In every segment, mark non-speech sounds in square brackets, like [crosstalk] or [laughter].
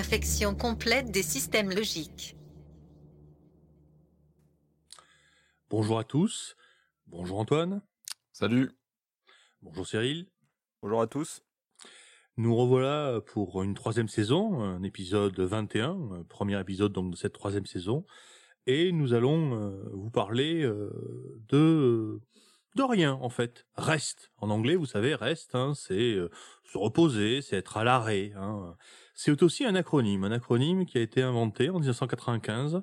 Infection complète des systèmes logiques. Bonjour à tous. Bonjour Antoine. Salut. Bonjour Cyril. Bonjour à tous. Nous revoilà pour une troisième saison, un épisode 21, un premier épisode donc de cette troisième saison, et nous allons euh, vous parler euh, de de rien en fait. Reste en anglais, vous savez, reste, hein, c'est euh, se reposer, c'est être à l'arrêt. Hein. C'est aussi un acronyme, un acronyme qui a été inventé en 1995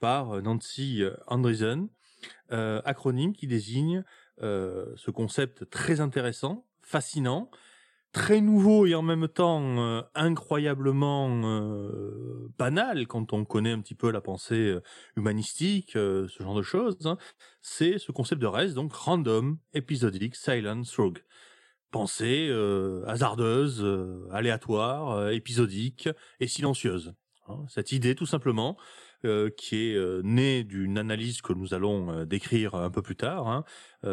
par Nancy Andreessen, euh, acronyme qui désigne euh, ce concept très intéressant, fascinant, très nouveau et en même temps euh, incroyablement euh, banal quand on connaît un petit peu la pensée euh, humanistique, euh, ce genre de choses, hein, c'est ce concept de reste, donc random, épisodique, silent, through. Pensée euh, hasardeuse, euh, aléatoire, euh, épisodique et silencieuse. hein. cette idée tout simplement euh, qui est euh, née d'une analyse que nous allons euh, décrire un peu plus tard, hein,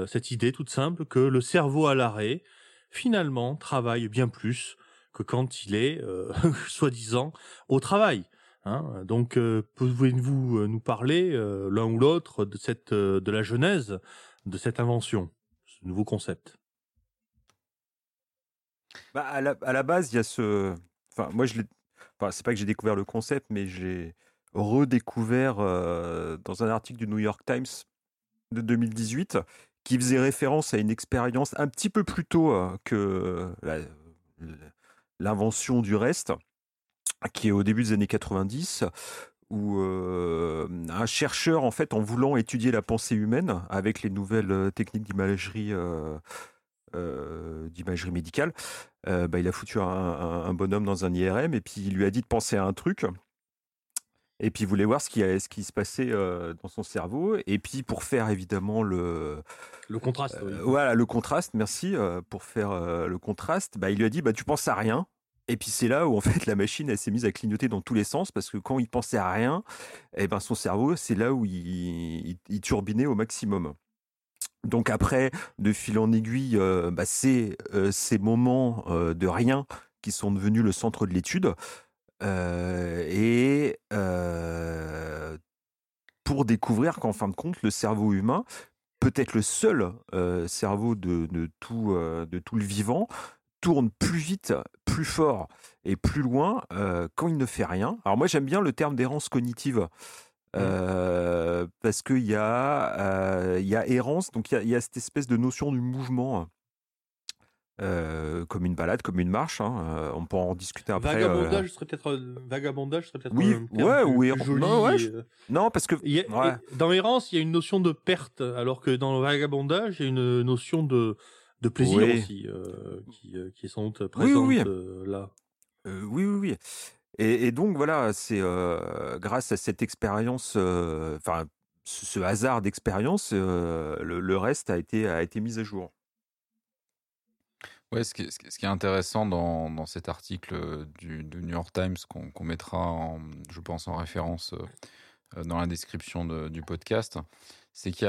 cette idée toute simple que le cerveau à l'arrêt, finalement, travaille bien plus que quand il est, [laughs] soi-disant, au travail. hein. Donc, pouvez-vous nous parler, l'un ou l'autre, de cette, de la genèse de cette invention, ce nouveau concept? Bah, à, la, base, il y a ce. Enfin, moi, je l'ai. Enfin, c'est pas que j'ai découvert le concept, mais j'ai redécouvert euh, dans un article du New York Times de 2018 qui faisait référence à une expérience un petit peu plus tôt euh, que l'invention du reste, qui est au début des années 90, où euh, un chercheur, en fait, en voulant étudier la pensée humaine avec les nouvelles techniques d'imagerie euh, d'imagerie médicale, euh, bah, il a foutu un, un- un bonhomme dans un IRM et puis il lui a dit de penser à un truc. Et puis il voulait voir ce qui, a- ce qui se passait euh, dans son cerveau. Et puis pour faire évidemment le, Le contraste, oui. voilà, le contraste, merci, pour faire le contraste, bah, il lui a dit bah, tu penses à rien. Et puis c'est là où en fait la machine elle s'est mise à clignoter dans tous les sens parce que quand il pensait à rien, eh ben son cerveau c'est là où il, il- il turbinait au maximum. Donc après, de fil en aiguille, euh, bah, c'est euh, ces moments euh, de rien qui sont devenus le centre de l'étude. Et pour découvrir qu'en fin de compte, le cerveau humain, peut-être le seul cerveau de, tout, de tout le vivant, tourne plus vite, plus fort et plus loin quand il ne fait rien. Alors moi j'aime bien le terme d'errance cognitive. Euh, parce qu'il y, a, euh, il y a errance, donc il y a, il y a cette espèce de notion du mouvement, euh, comme une balade, comme une marche. hein, euh, on peut en discuter après. euh, Vagabondage serait peut-être euh, vagabondage serait peut-être Oui, un ouais, plus- ou errance. joli Non, ouais, je- euh, Non, parce que il y a- ouais. et dans Errance, il y a une notion de perte, alors que dans le vagabondage, il y a une notion de, de plaisir Oui. aussi, euh, qui, euh, qui est sans doute présente oui, oui. euh, là. Euh, oui, oui, oui. Et, donc voilà, c'est euh, grâce à cette expérience, euh, enfin ce, hasard d'expérience, euh, le, reste a été a été mis à jour. Ouais, ce qui est, intéressant dans, dans cet article du, New York Times qu'on qu'on mettra, je pense, en référence dans la description de- du podcast, c'est qu'il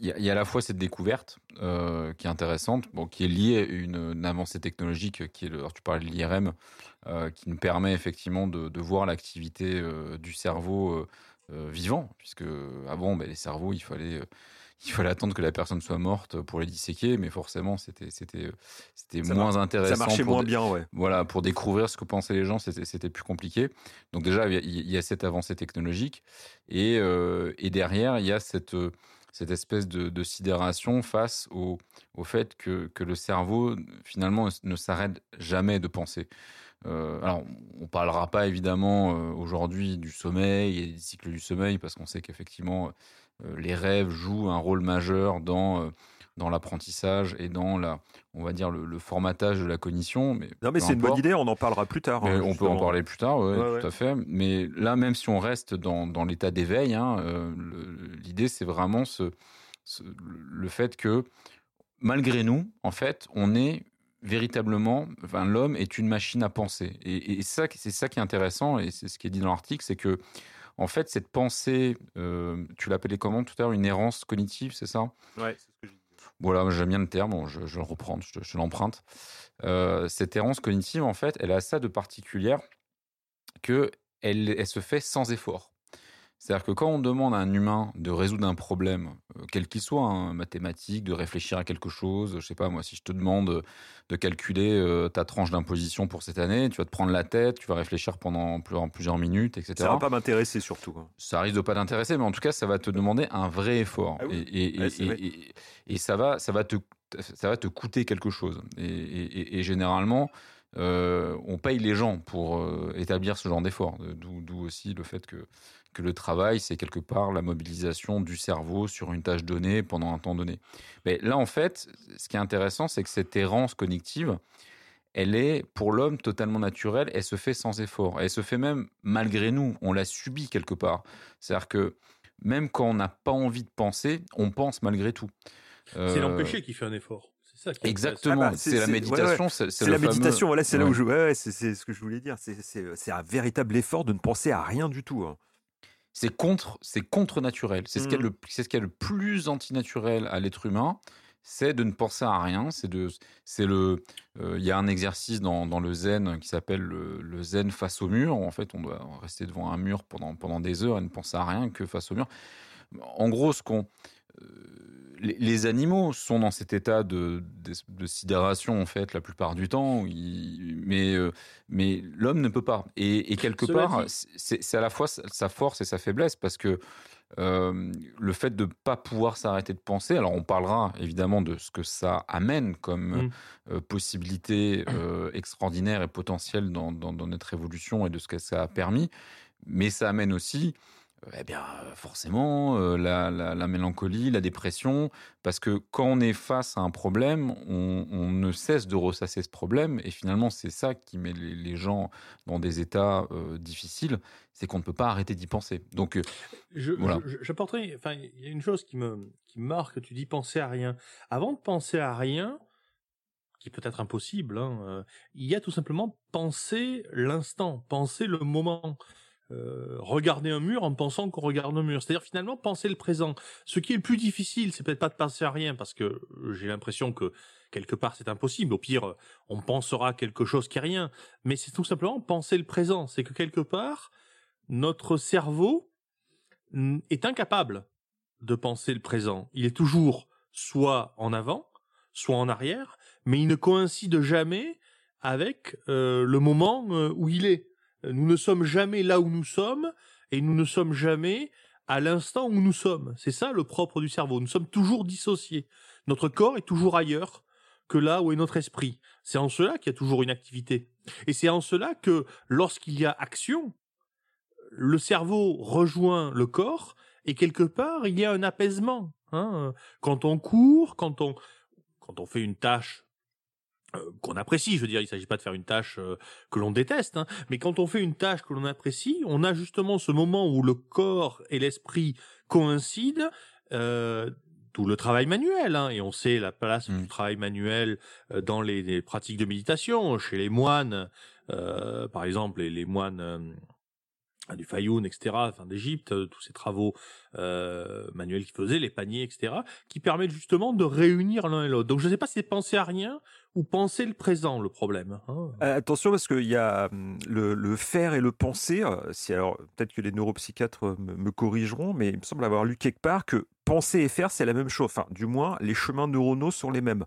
y, a, à la fois cette découverte euh, qui est intéressante, bon, qui est liée à une, avancée technologique qui est le, alors tu parlais de l'IRM, euh, qui nous permet effectivement de, voir l'activité euh, du cerveau euh, euh, vivant, puisque avant, ben, les cerveaux, il fallait, euh, il fallait attendre que la personne soit morte pour les disséquer, mais forcément, c'était, c'était, c'était Ça moins mar- intéressant. Ça marchait moins des- bien, ouais. voilà, pour découvrir ce que pensaient les gens, c'était c'était plus compliqué. Donc déjà, il y a- cette avancée technologique et, euh, et derrière, il y a cette, euh, cette espèce de, de sidération face au, au fait que, que le cerveau, finalement, ne s'arrête jamais de penser. Euh, alors, on parlera pas évidemment euh, aujourd'hui du sommeil et des cycles du sommeil parce qu'on sait qu'effectivement, euh, les rêves jouent un rôle majeur dans euh, dans l'apprentissage et dans la, on va dire le, le formatage de la cognition. Mais Non, mais c'est une bonne idée, on en parlera plus tard. Hein, on peut en parler plus tard, ouais, Ouais, tout ouais. à fait. Mais là, même si on reste dans, dans l'état d'éveil, hein, euh, l'idée c'est vraiment ce, ce- le fait que malgré nous, en fait, on est véritablement, enfin, l'homme est une machine à penser. Et, et ça, c'est ça qui est intéressant, et c'est ce qui est dit dans l'article, c'est que en fait, cette pensée, euh, tu l'appelais comment tout à l'heure, une errance cognitive, c'est ça? Ouais, c'est ce que j'ai dit. voilà, j'aime bien le terme, bon, je, je le reprends, je, te- je te l'emprunte. Euh, cette errance cognitive, en fait, elle a ça de particulière que elle, elle se fait sans effort. C'est-à-dire que quand on demande à un humain de résoudre un problème, euh, quel qu'il soit, hein, mathématique, de réfléchir à quelque chose, je sais pas moi, si je te demande de calculer euh, ta tranche d'imposition pour cette année, tu vas te prendre la tête, tu vas réfléchir pendant plusieurs, minutes, etc Ça va pas m'intéresser surtout. hein. ça risque de pas t'intéresser, mais en tout cas, ça va te demander un vrai effort. Ah oui. et, Ouais, ça va, ça va te, ça va te coûter quelque chose. Et généralement, euh, on paye les gens pour euh, établir ce genre d'effort. Euh, D'où, aussi le fait que, que le travail, c'est quelque part la mobilisation du cerveau sur une tâche donnée pendant un temps donné. Mais là, en fait, ce qui est intéressant, c'est que cette errance cognitive, elle est pour l'homme totalement naturelle, elle se fait sans effort, elle se fait même malgré nous, on la subit quelque part. C'est-à-dire que même quand on n'a pas envie de penser, on pense malgré tout. C'est Euh, l'empêcher qui fait un effort. Ça qui Exactement, Ah bah, c'est- la ouais, méditation. C'est la fameux- méditation, voilà, c'est là où je. Ouais, c'est ce que je voulais dire. C'est- un véritable effort de ne penser à rien du tout. hein. C'est contre, c'est contre naturel. C'est ce qui est Mhm. le, c'est ce qui est le plus antinaturel à l'être humain, c'est de ne penser à rien. C'est de, c'est le, euh, il y a un exercice dans, dans le zen qui s'appelle le, le zen face au mur. En fait, on doit rester devant un mur pendant pendant des heures et ne penser à rien que face au mur. En gros, ce qu'on euh, les, les animaux sont dans cet état de, de, de sidération en fait la plupart du temps, mais euh, mais l'homme ne peut pas. Et, et quelque Cela part, c'est à la fois sa force et sa faiblesse parce que euh, le fait de ne pas pouvoir s'arrêter de penser, alors on parlera évidemment de ce que ça amène comme Mm. euh, possibilité euh, extraordinaire et potentielle dans, dans, dans notre évolution et de ce que ça a permis, mais ça amène aussi eh bien, forcément, euh, la, la- la mélancolie, la dépression, parce que quand on est face à un problème, on, on ne cesse de ressasser ce problème, et finalement, c'est ça qui met les, les gens dans des états euh, difficiles, c'est qu'on ne peut pas arrêter d'y penser. Donc, euh, Je, Voilà. je- j'apporterai, enfin, il y a une chose qui me, qui me marque, tu dis penser à rien. Avant de penser à rien, qui peut être impossible, hein, il y a tout simplement penser l'instant, penser le moment. Euh, regarder un mur en pensant qu'on regarde un mur. C'est-à-dire finalement penser le présent. Ce qui est le plus difficile, c'est peut-être pas de penser à rien, parce que j'ai l'impression que quelque part c'est impossible. Au pire, on pensera quelque chose qui est rien. Mais c'est tout simplement penser le présent. C'est que quelque part, notre cerveau est incapable de penser le présent. Il est toujours soit en avant, soit en arrière, mais il ne coïncide jamais avec euh, le moment euh, où il est. Nous ne sommes jamais là où nous sommes et nous ne sommes jamais à l'instant où nous sommes. C'est ça le propre du cerveau. Nous sommes toujours dissociés. Notre corps est toujours ailleurs que là où est notre esprit. C'est en cela qu'il y a toujours une activité. Et c'est en cela que lorsqu'il y a action, le cerveau rejoint le corps et quelque part il y a un apaisement. hein. Quand on court, quand on quand on fait une tâche euh, qu'on apprécie, je veux dire, il ne s'agit pas de faire une tâche euh, que l'on déteste, hein, mais quand on fait une tâche que l'on apprécie, on a justement ce moment où le corps et l'esprit coïncident. Euh, D'où le travail manuel, hein, et on sait la place du travail manuel euh, dans les, les pratiques de méditation, chez les moines, euh, par exemple, les, les moines euh, du Fayoum, etc., enfin d'Égypte, euh, tous ces travaux euh, manuels qu'ils faisaient, les paniers, etc., qui permettent justement de réunir l'un et l'autre. Donc je ne sais pas si c'est penser à rien ou penser le présent le problème. hein. Euh, attention parce qu'il y a hum, le, le faire et le penser. Si alors peut-être que les neuropsychiatres me, me corrigeront, mais il me semble avoir lu quelque part que penser et faire c'est la même chose. Enfin, du moins les chemins neuronaux sont les mêmes.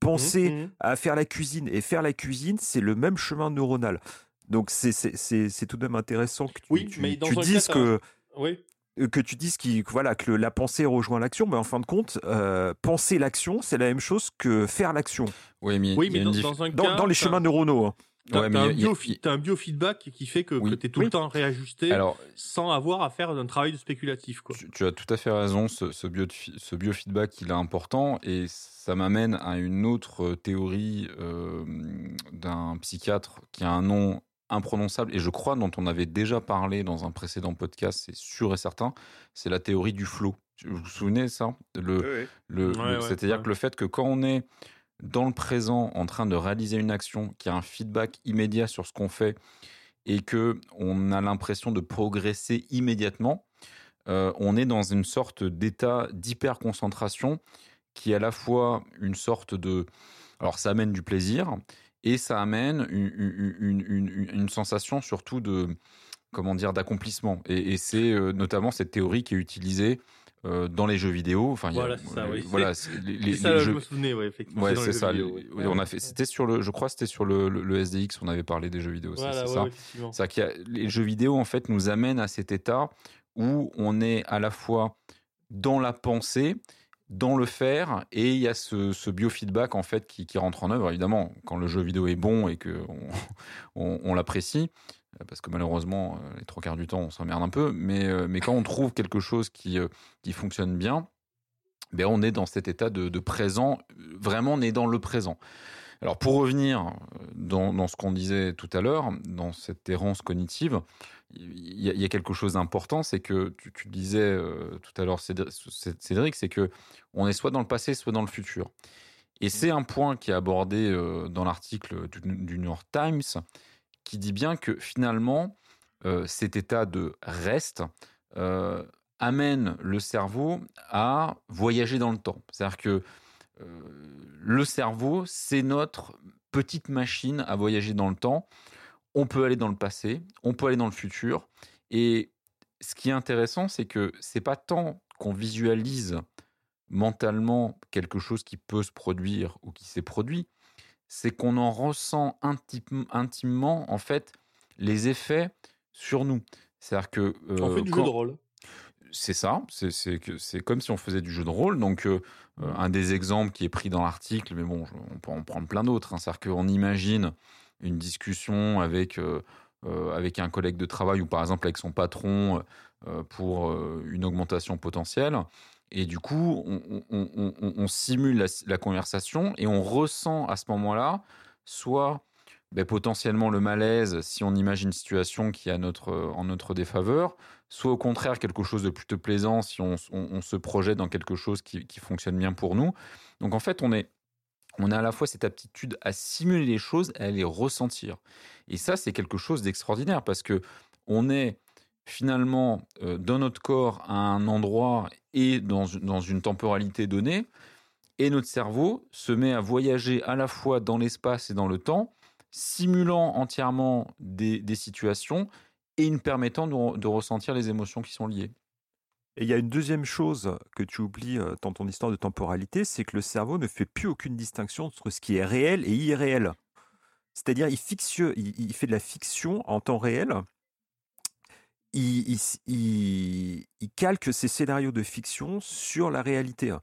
Penser Mhm. à faire la cuisine et faire la cuisine c'est le même chemin neuronal. Donc c'est c'est- c'est c'est tout de même intéressant que tu, Oui, tu- mais dans tu un dises cas, que Oui. euh, que tu dises qui voilà que le- la pensée rejoint l'action, mais en fin de compte, euh, penser l'action, c'est la même chose que faire l'action oui, mais, Oui, mais dans, un dans, cas, dans les chemins neuronaux. hein. T'as Ouais, un, bio, a- un biofeedback qui fait que, Oui. que tu es tout Oui. le temps réajusté Alors, sans avoir à faire un travail de spéculatif. Quoi. Tu, tu as tout à fait raison, ce, ce, bio, ce biofeedback, il est important et ça m'amène à une autre théorie euh, d'un psychiatre qui a un nom imprononçable et je crois dont on avait déjà parlé dans un précédent podcast, c'est sûr et certain, c'est la théorie du flow. Vous vous souvenez ça? Le, le- Ouais, le- ouais, C'est-à-dire ouais. que le fait que quand on est dans le présent en train de réaliser une action, qui a un feedback immédiat sur ce qu'on fait et que on a l'impression de progresser immédiatement, euh, on est dans une sorte d'état d'hyper-concentration qui est à la fois une sorte de... Alors ça amène du plaisir et ça amène une, une- une- une- sensation surtout de comment dire d'accomplissement et, et c'est euh, notamment cette théorie qui est utilisée euh, dans les jeux vidéo enfin y a- Voilà, c'est ça, oui. voilà c'est- les, les- ça, je jeux- me souvenais, ouais, effectivement. Ouais, c'est ça. vidéo, ouais. on a fait. C'était sur le. Je crois que c'était sur le, le, le SDX. On avait parlé des jeux vidéo. Voilà, c'est ouais, ça. ouais, effectivement. C'est-à-dire qu'il y a- les jeux vidéo en fait nous amènent à cet état où on est à la fois dans la pensée, dans le faire, et il y a ce, ce biofeedback en fait qui, rentre en œuvre. Évidemment, quand le jeu vidéo est bon et que [laughs] on, l'apprécie, euh, parce que malheureusement euh, les trois quarts du temps on s'emmerde un peu, mais euh, quand on trouve quelque chose qui fonctionne bien, ben on est dans cet état de, présent. Vraiment, on est dans le présent. Alors pour revenir dans ce qu'on disait tout à l'heure, dans cette errance cognitive, il y, a- il y a quelque chose d'important, c'est que tu, disais euh, tout à l'heure, Cédric, c'est que on est soit dans le passé, soit dans le futur. Et c'est un point qui est abordé euh, dans l'article du, du New York Times, qui dit bien que finalement, euh, cet état de reste amène le cerveau à voyager dans le temps. C'est-à-dire que le cerveau, c'est notre petite machine à voyager dans le temps. On peut aller dans le passé, on peut aller dans le futur. Et ce qui est intéressant, c'est que c'est pas tant qu'on visualise mentalement quelque chose qui peut se produire ou qui s'est produit, c'est qu'on en ressent intim- intimement en fait les effets sur nous. C'est-à-dire que On euh, fait du quand- jeu de rôle. c'est ça, c'est- c'est que- c'est comme si on faisait du jeu de rôle. Donc, euh, euh, un des exemples qui est pris dans l'article, mais bon, on peut en prendre plein d'autres. hein. C'est-à-dire qu'on imagine une discussion avec, euh, euh, avec un collègue de travail ou par exemple avec son patron euh, pour une augmentation potentielle. Et du coup, on, simule la, conversation et on ressent à ce moment-là soit ben, potentiellement le malaise si on imagine une situation qui est notre, en notre défaveur, soit au contraire quelque chose de plutôt plaisant si on, on- on se projette dans quelque chose qui, qui fonctionne bien pour nous. Donc en fait, on est, on a à la fois cette aptitude à simuler les choses et à les ressentir. Et ça, c'est quelque chose d'extraordinaire parce que on est finalement euh, dans notre corps à un endroit et dans, une temporalité donnée, et notre cerveau se met à voyager à la fois dans l'espace et dans le temps, simulant entièrement des, situations et nous permettant de ressentir les émotions qui sont liées. Et il y a une deuxième chose que tu oublies euh, dans ton histoire de temporalité, c'est que le cerveau ne fait plus aucune distinction entre ce qui est réel et irréel. C'est-à-dire, il, il, fait de la fiction en temps réel. Il, il calque ses scénarios de fiction sur la réalité. Tu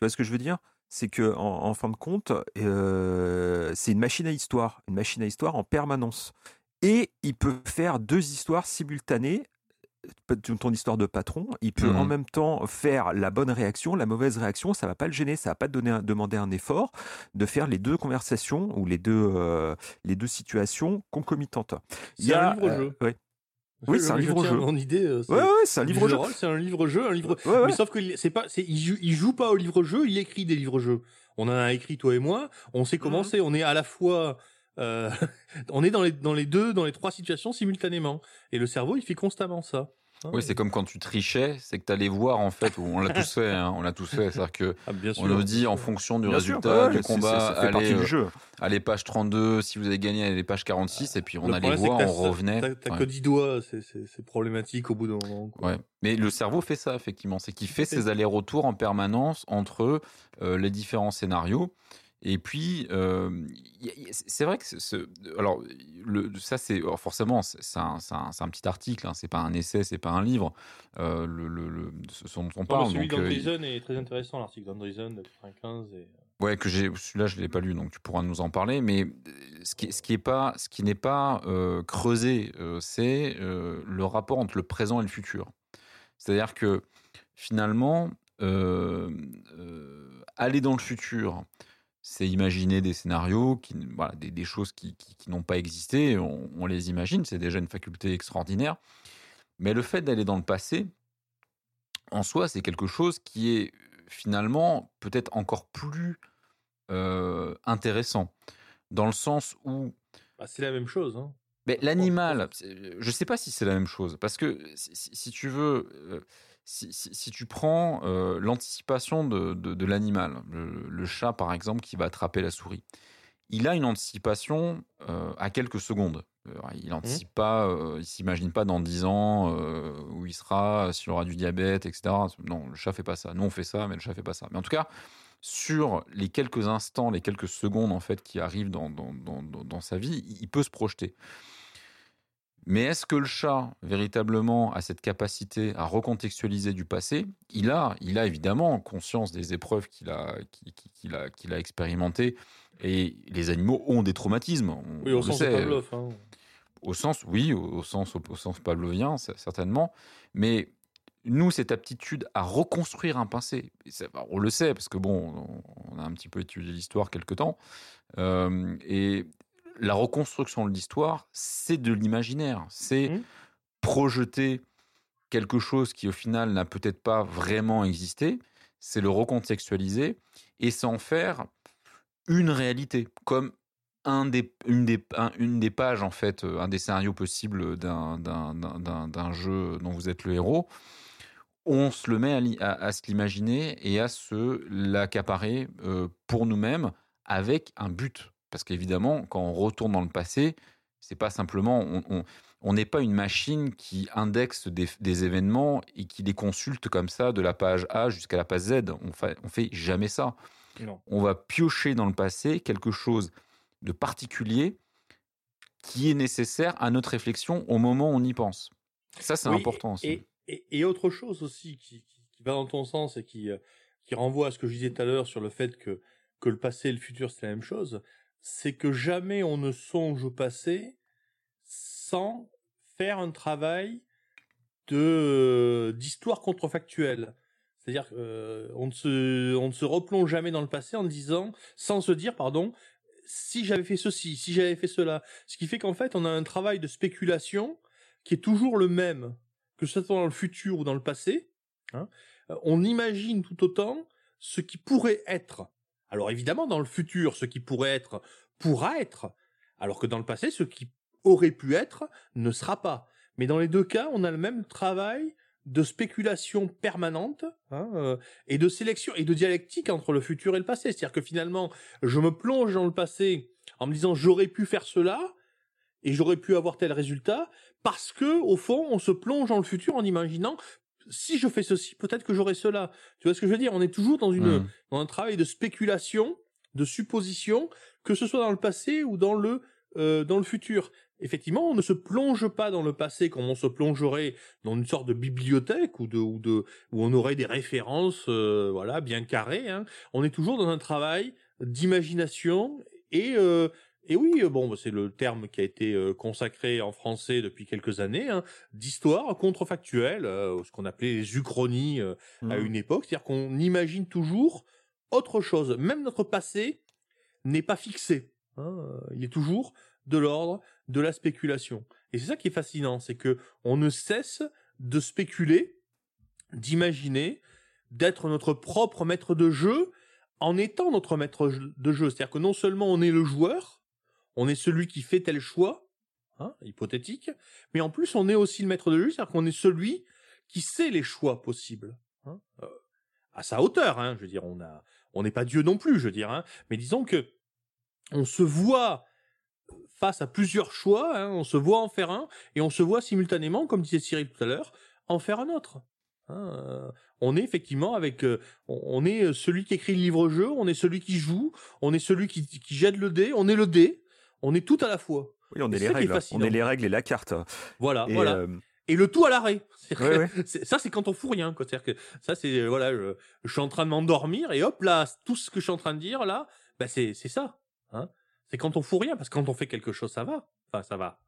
vois ce que je veux dire? C'est que en fin de compte, euh, c'est une machine à histoire, une machine à histoire en permanence. Et il peut faire deux histoires simultanées ton histoire de patron, il peut en même temps faire la bonne réaction, la mauvaise réaction, ça va pas le gêner, ça va pas te donner un- demander un effort de faire les deux conversations ou les deux, euh, les deux situations concomitantes. Il y C'est a, un livre-jeu. euh, ouais. Oui, Je- c'est un je livre-jeu. tiens Mon idée, euh, c'est Ouais, ouais, c'est un du livre-jeu. jeu C'est un livre-jeu, un livre. Ouais, ouais. Mais sauf que c'est pas, c'est, il, joue, il joue pas au livre-jeu, il écrit des livres-jeux. On en a écrit toi et moi. On sait comment Mhm. c'est. On est à la fois, euh, [laughs] on est dans les dans les deux, dans les trois situations simultanément. Et le cerveau, il fait constamment ça. Hein. Oui, c'est comme quand tu trichais, c'est que tu allais voir en fait, on l'a tous fait, hein, on l'a tous fait, c'est-à-dire que [laughs] Ah, bien sûr. on nous dit en fonction du Bien sûr, résultat ouais, du c'est- combat, c'est- ça fait partie allez, du euh, jeu. allez page 32, si vous avez gagné, allez page 46, et puis on Le allait c'est voir, que on revenait. T'as, t'as Ouais. que 10 doigts, c'est, c'est, c'est problématique au bout d'un moment. quoi. Ouais. Mais le cerveau fait ça, effectivement. C'est qu'il fait ses allers-retours en permanence entre euh, les différents scénarios. Et puis, euh, c'est vrai que ce- alors le, ça c'est forcément c'est un, petit article, hein, c'est pas un essai, c'est pas un livre. euh, le, le, le- ce dont on Non, parle. celui euh, d'Andreessen est très intéressant, l'article d'Andreessen de 95. Et... Ouais, que j'ai celui-là, je l'ai pas lu, donc tu pourras nous en parler. Mais ce qui, ce qui est pas, ce qui n'est pas euh, creusé, euh, c'est euh, le rapport entre le présent et le futur. C'est-à-dire que finalement, aller dans le futur, c'est imaginer des scénarios, qui, voilà, des, des choses qui, qui, qui n'ont pas existé. On, on les imagine, c'est déjà une faculté extraordinaire. Mais le fait d'aller dans le passé, en soi, c'est quelque chose qui est finalement peut-être encore plus euh, intéressant, dans le sens où... Bah, c'est la même chose. Hein. Mais l'animal, je ne sais pas si c'est la même chose, parce que si, si tu veux, euh, si, si, si, tu prends euh, l'anticipation de, de, de l'animal, le, le, chat par exemple qui va attraper la souris, il a une anticipation euh, à quelques secondes. Il n'anticipe mmh. pas, euh, il s'imagine pas dans 10 ans euh, où il sera, s'il aura du diabète, etc. Non, le chat fait pas ça. Nous on fait ça, mais le chat fait pas ça. Mais en tout cas, sur les quelques instants, les quelques secondes en fait qui arrivent dans, dans, dans, dans sa vie, il peut se projeter. Mais est-ce que le chat, véritablement, a cette capacité à recontextualiser du passé? Il a, il a évidemment conscience des épreuves qu'il a, qu'il a, qu'il a expérimentées. Et les animaux ont des traumatismes. On, oui, au sens sait. Pavlov. Hein. Au sens, oui, au, au sens, au, au, sens pavlovien, certainement. Mais nous, cette aptitude à reconstruire un passé, on le sait, parce que bon, on a un petit peu étudié l'histoire quelque temps. Euh, et la reconstruction de l'histoire, c'est de l'imaginaire. C'est mmh. projeter quelque chose qui, au final, n'a peut-être pas vraiment existé. C'est le recontextualiser et s'en faire une réalité, comme un des, une, des, un, une des pages, en fait, euh, un des scénarios possibles d'un jeu dont vous êtes le héros. On se le met à, à, à se l'imaginer et à se l'accaparer euh, pour nous-mêmes avec un but parce qu'évidemment, quand on retourne dans le passé, c'est pas simplement, on n'est pas une machine qui indexe des, des, événements et qui les consulte comme ça de la page A jusqu'à la page Z. On fait, on fait jamais ça. Non. On va piocher dans le passé quelque chose de particulier qui est nécessaire à notre réflexion au moment où on y pense. Ça, c'est oui, important aussi. Et, et, et, autre chose aussi qui, qui, qui, va dans ton sens et qui, euh, qui renvoie à ce que je disais tout à l'heure sur le fait que, que le passé et le futur, c'est la même chose, c'est que jamais on ne songe au passé sans faire un travail de d'histoire contrefactuelle. C'est-à-dire qu'on euh, ne se on ne se replonge jamais dans le passé en disant sans se dire pardon si j'avais fait ceci, si j'avais fait cela. Ce qui fait qu'en fait, on a un travail de spéculation qui est toujours le même, que ce soit dans le futur ou dans le passé. Hein. On imagine tout autant ce qui pourrait être. Alors évidemment, dans le futur, ce qui pourrait être pourra être, alors que dans le passé, ce qui aurait pu être ne sera pas. Mais dans les deux cas, on a le même travail de spéculation permanente hein, euh, et de sélection et de dialectique entre le futur et le passé. C'est-à-dire que finalement, je me plonge dans le passé en me disant j'aurais pu faire cela et j'aurais pu avoir tel résultat parce que au fond, on se plonge dans le futur en imaginant si je fais ceci, peut-être que j'aurai cela. Tu vois ce que je veux dire? On est toujours dans une mmh. dans un travail de spéculation, de supposition, que ce soit dans le passé ou dans le euh, dans le futur. Effectivement, on ne se plonge pas dans le passé comme on se plongerait dans une sorte de bibliothèque ou de ou de où on aurait des références euh, voilà bien carrées. Hein. On est toujours dans un travail d'imagination et euh, et oui, bon, c'est le terme qui a été euh, consacré en français depuis quelques années, hein, d'histoire contrefactuelle, euh, ce qu'on appelait les uchronies euh, mmh. à une époque, c'est-à-dire qu'on imagine toujours autre chose. Même notre passé n'est pas fixé. Hein, il est toujours de l'ordre de la spéculation. Et c'est ça qui est fascinant, c'est que on ne cesse de spéculer, d'imaginer, d'être notre propre maître de jeu en étant notre maître de jeu. C'est-à-dire que non seulement on est le joueur, on est celui qui fait tel choix, hein, hypothétique, mais en plus on est aussi le maître de jeu, c'est-à-dire qu'on est celui qui sait les choix possibles. Hein, euh, à sa hauteur, hein, je veux dire, on n'est pas Dieu non plus, je veux dire, mais disons que on se voit face à plusieurs choix, on se voit en faire un, et on se voit simultanément, comme disait Cyril tout à l'heure, en faire un autre. Euh, on est effectivement avec, euh, on est celui qui écrit le livre-jeu, on est celui qui joue, on est celui qui jette le dé, on est le dé, on est tout à la fois. Oui, on est, les règles. Est on est les règles et la carte. Voilà, et voilà. Euh, et le tout à l'arrêt. Ouais, ouais. [laughs] Ça, c'est quand on fout rien. quoi. C'est-à-dire que ça, c'est euh, voilà, je, je suis en train de m'endormir et hop là, tout ce que je suis en train de dire là, bah c'est ça. Hein c'est quand on fout rien, parce que quand on fait quelque chose, ça va. Enfin, ça va.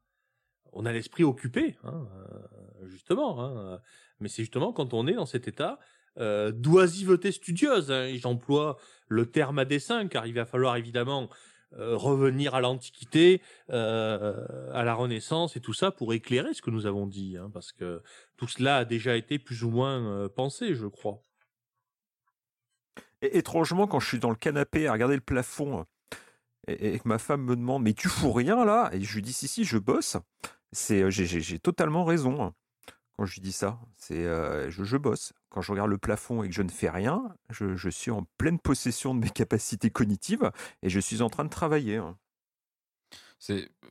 On a l'esprit occupé, hein, euh, justement. Hein, mais c'est justement quand on est dans cet état euh, d'oisiveté studieuse. Hein, J'emploie le terme à dessein, car il va falloir évidemment revenir à l'Antiquité, euh, à la Renaissance et tout ça pour éclairer ce que nous avons dit, hein, parce que tout cela a déjà été plus ou moins euh, pensé, je crois. Étrangement, quand je suis dans le canapé à regarder le plafond et, que ma femme me demande Mais tu fous rien là? Et je lui dis Si, si, je bosse. Euh, j'ai, totalement raison quand je dis ça. C'est, euh, je, je bosse. Quand je regarde le plafond et que je ne fais rien, je, je suis en pleine possession de mes [laughs] capacités cognitives et je suis en train de travailler. hein. C'est, euh,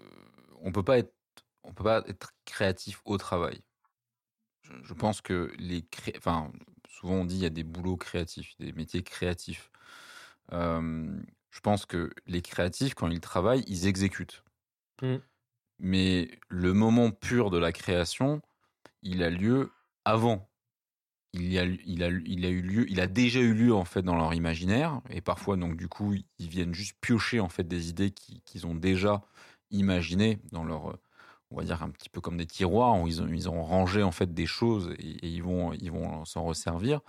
on peut pas être, on peut pas être créatif au travail. Je, je pense que les, cré- enfin, souvent on dit il y a des boulots créatifs, des métiers créatifs. Euh, je pense que les créatifs, quand ils travaillent, ils exécutent. Mm. Mais le moment pur de la création, il a lieu avant. Il, a, il, a, il a eu lieu, il a déjà eu lieu en fait dans leur imaginaire et parfois donc du coup ils viennent juste piocher en fait des idées qui- qu'ils ont déjà imaginées dans leur, on va dire un petit peu comme des tiroirs où ils ont, ils ont rangé en fait des choses et, ils vont, ils vont s'en resservir.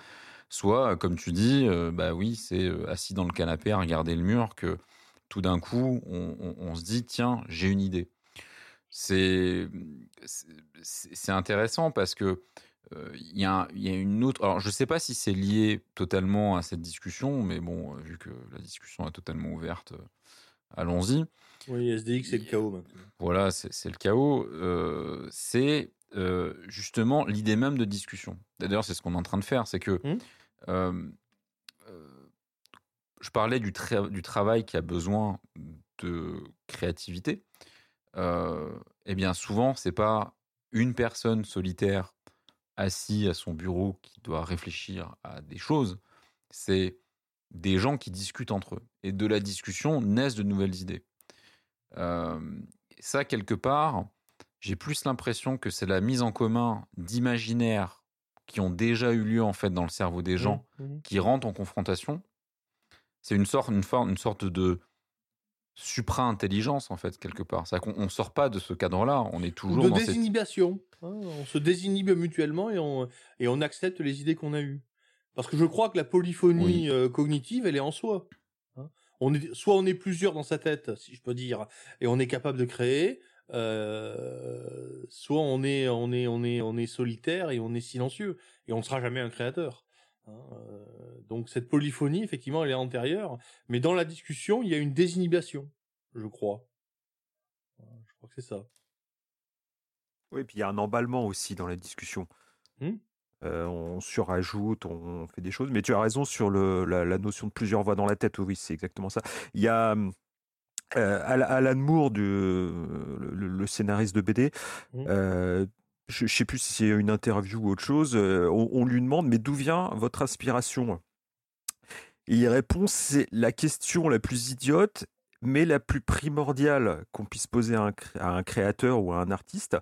Soit, comme tu dis, euh, bah oui, c'est euh, assis dans le canapé à regarder le mur que tout d'un coup on- on se dit tiens j'ai une idée. C'est c'est intéressant parce que euh, il y, a, il y a une autre. Alors, je ne sais pas si c'est lié totalement à cette discussion, mais bon, vu que la discussion est totalement ouverte, euh, allons-y. Oui, SDX, c'est le chaos maintenant. Voilà, c'est le chaos. Euh, c'est justement l'idée même de discussion. D'ailleurs, c'est ce qu'on est en train de faire. C'est que euh, je parlais du, tra- du travail qui a besoin de créativité. Euh, eh bien, souvent, c'est pas une personne solitaire assis à son bureau qui doit réfléchir à des choses. C'est des gens qui discutent entre eux. Et de la discussion naissent de nouvelles idées. Euh, ça, quelque part, j'ai plus l'impression que c'est la mise en commun d'imaginaires qui ont déjà eu lieu en fait dans le cerveau des gens Mhm. qui rentrent en confrontation. C'est une sorte, une, forme, une sorte de supra-intelligence en fait quelque part. C'est qu'on on sort pas de ce cadre-là. On est Ou toujours de dans cette désinhibition. hein, on se désinhibe mutuellement et on, et on accepte les idées qu'on a eues. Parce que je crois que la polyphonie Oui. euh, cognitive, elle est en soi. hein. On est, soit on est plusieurs dans sa tête, si je peux dire, et on est capable de créer, euh, soit on est, on, est, on, est, on est solitaire et on est silencieux, et on ne sera jamais un créateur. Hein. Euh, donc cette polyphonie, effectivement, elle est antérieure, mais dans la discussion, il y a une désinhibition, je crois. Je crois que c'est ça. Oui, puis il y a un emballement aussi dans la discussion. Hmm. Euh, on surajoute, on fait des choses. Mais tu as raison sur le, la, la notion de plusieurs voix dans la tête. Oui, c'est exactement ça. Il y a euh, Al- Alan Moore, du, le, scénariste de BD. Hmm. euh, je ne sais plus si c'est une interview ou autre chose. euh, on, lui demande Mais d'où vient votre inspiration Et il répond C'est la question la plus idiote, mais la plus primordiale qu'on puisse poser à un, créateur ou à un artiste.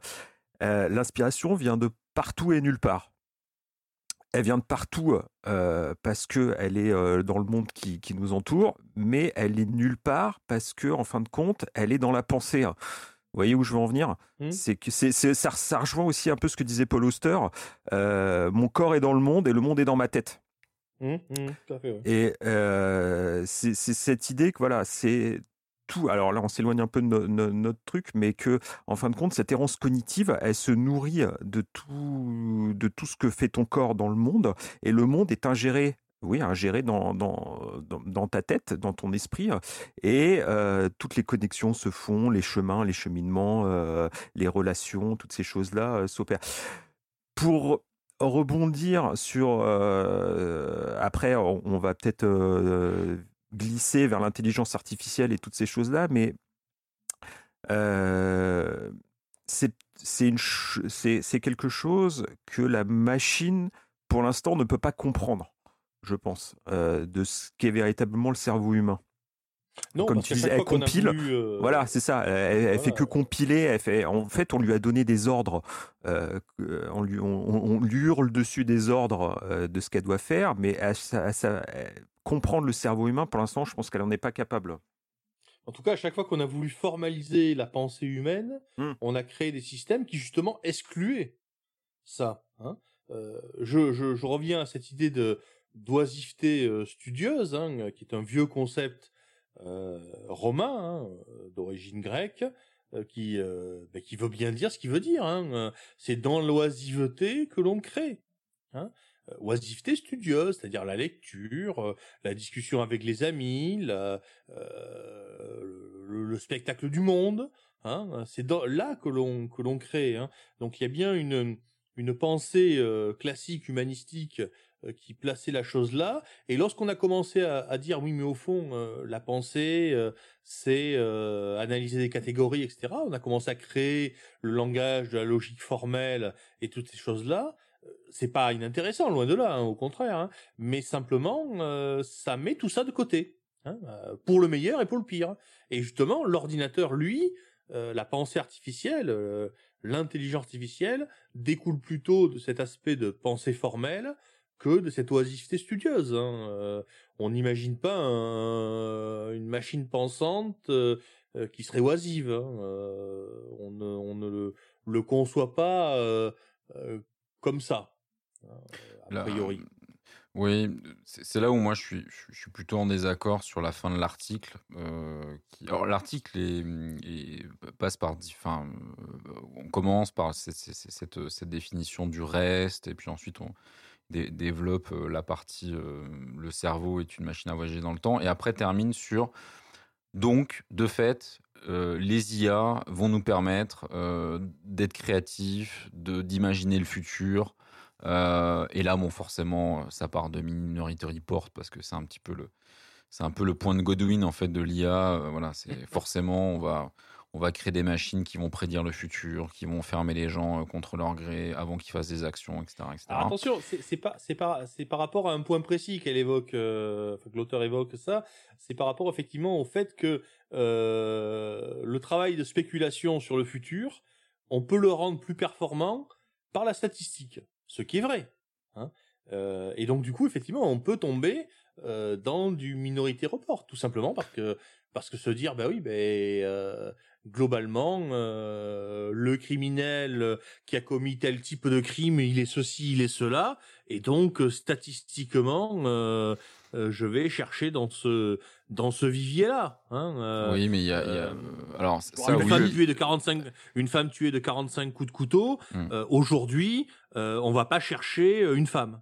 Euh, L'inspiration vient de partout et nulle part. Elle vient de partout euh, parce que elle est dans le monde qui, qui nous entoure, mais elle est nulle part parce que, en fin de compte, elle est dans la pensée. Vous voyez où je veux en venir? Mhm. C'est que c'est, ça, ça rejoint aussi un peu ce que disait Paul Auster. Euh, mon corps est dans le monde et le monde est dans ma tête. Mmh, mmh, tout à fait, ouais. Et euh, c'est c'est cette idée que voilà, c'est tout. Alors là, on s'éloigne un peu de no- no- notre truc, mais que en fin de compte, cette errance cognitive, elle se nourrit de tout, de tout ce que fait ton corps dans le monde, et le monde est ingéré. Oui, ingéré dans, dans, dans, dans ta tête, dans ton esprit, et euh, toutes les connexions se font, les chemins, les cheminements, euh, les relations, toutes ces choses-là euh, s'opèrent. Pour rebondir sur. euh, après, on, on va peut-être euh, glisser vers l'intelligence artificielle et toutes ces choses-là, mais euh, c'est quelque chose que la machine, pour l'instant, ne peut pas comprendre, je pense, euh, de ce qu'est véritablement le cerveau humain. Non, Comme tu disais, elle compile, voulu, euh, Voilà, c'est ça. Elle, elle fait que compiler. Elle fait, en fait, on lui a donné des ordres. euh, on, lui, on, on- on lui hurle dessus des ordres euh, de ce qu'elle doit faire, mais à sa- à sa- à comprendre le cerveau humain, pour l'instant, je pense qu'elle n'en est pas capable. En tout cas, à chaque fois qu'on a voulu formaliser la pensée humaine, Hmm. on a créé des systèmes qui justement excluaient ça. hein. Je, je, je reviens à cette idée de d'oisiveté euh, studieuse, hein, qui est un vieux concept euh, romain hein, euh, d'origine grecque, euh, qui euh, ben, qui veut bien dire ce qu'il veut dire. hein. Euh, C'est dans l'oisiveté que l'on crée. Hein. Euh, Oisiveté studieuse, c'est-à-dire la lecture, euh, la discussion avec les amis, euh, le, le spectacle du monde. C'est là que l'on que l'on crée. Donc il y a bien une une pensée euh, classique humanistique euh, qui plaçait la chose là. Et lorsqu'on a commencé à, dire oui, mais au fond, euh, la pensée, euh, c'est euh, analyser des catégories, etc. On a commencé à créer le langage de la logique formelle et toutes ces choses-là. Euh, C'est pas inintéressant, loin de là, hein, au contraire. hein. mais simplement, euh, ça met tout ça de côté, hein, euh, pour le meilleur et pour le pire. Et justement, l'ordinateur, lui, euh, la pensée artificielle, euh, l'intelligence artificielle, découle plutôt de cet aspect de pensée formelle que de cette oisiveté studieuse. hein. Euh, on n'imagine pas un- une machine pensante euh, euh, qui serait oisive. hein. Euh, on ne, on ne le, le conçoit pas comme ça, a Là, priori. Oui, c'est là où moi je suis, je suis plutôt en désaccord sur la fin de l'article. qui- alors l'article est, est- passe par, enfin, on commence par cette, cette- cette- cette définition du reste, et puis ensuite on dé- développe euh, la partie euh, le cerveau est une machine à voyager dans le temps, et après termine sur donc de fait euh, les IA vont nous permettre euh, d'être créatifs, d'imaginer le futur. Euh, et là, bon, forcément, ça part de Minority Report parce que c'est un petit peu le, c'est un peu le point de Godwin en fait de l'IA. Voilà, c'est forcément on va, on va créer des machines qui vont prédire le futur, qui vont fermer les gens euh, contre leur gré avant qu'ils fassent des actions, etc., etc. Attention, c'est pas c'est pas c'est par rapport à un point précis qu'elle évoque, euh, que l'auteur évoque ça. C'est par rapport effectivement au fait que euh, le travail de spéculation sur le futur, on peut le rendre plus performant par la statistique, ce qui est vrai. Hein. Et donc du coup, effectivement, on peut tomber dans du minorité report, tout simplement parce que parce que se dire bah oui, ben globalement, euh, le criminel qui a commis tel type de crime, il est ceci, il est cela, et donc euh, statistiquement, euh, euh, je vais chercher dans ce dans ce vivier-là. Hein, euh, oui, mais il y a, il y a- alors ça, une oui, femme tuée de 45, une femme tuée de 45 coups de couteau. Hmm. Aujourd'hui, on va pas chercher une femme.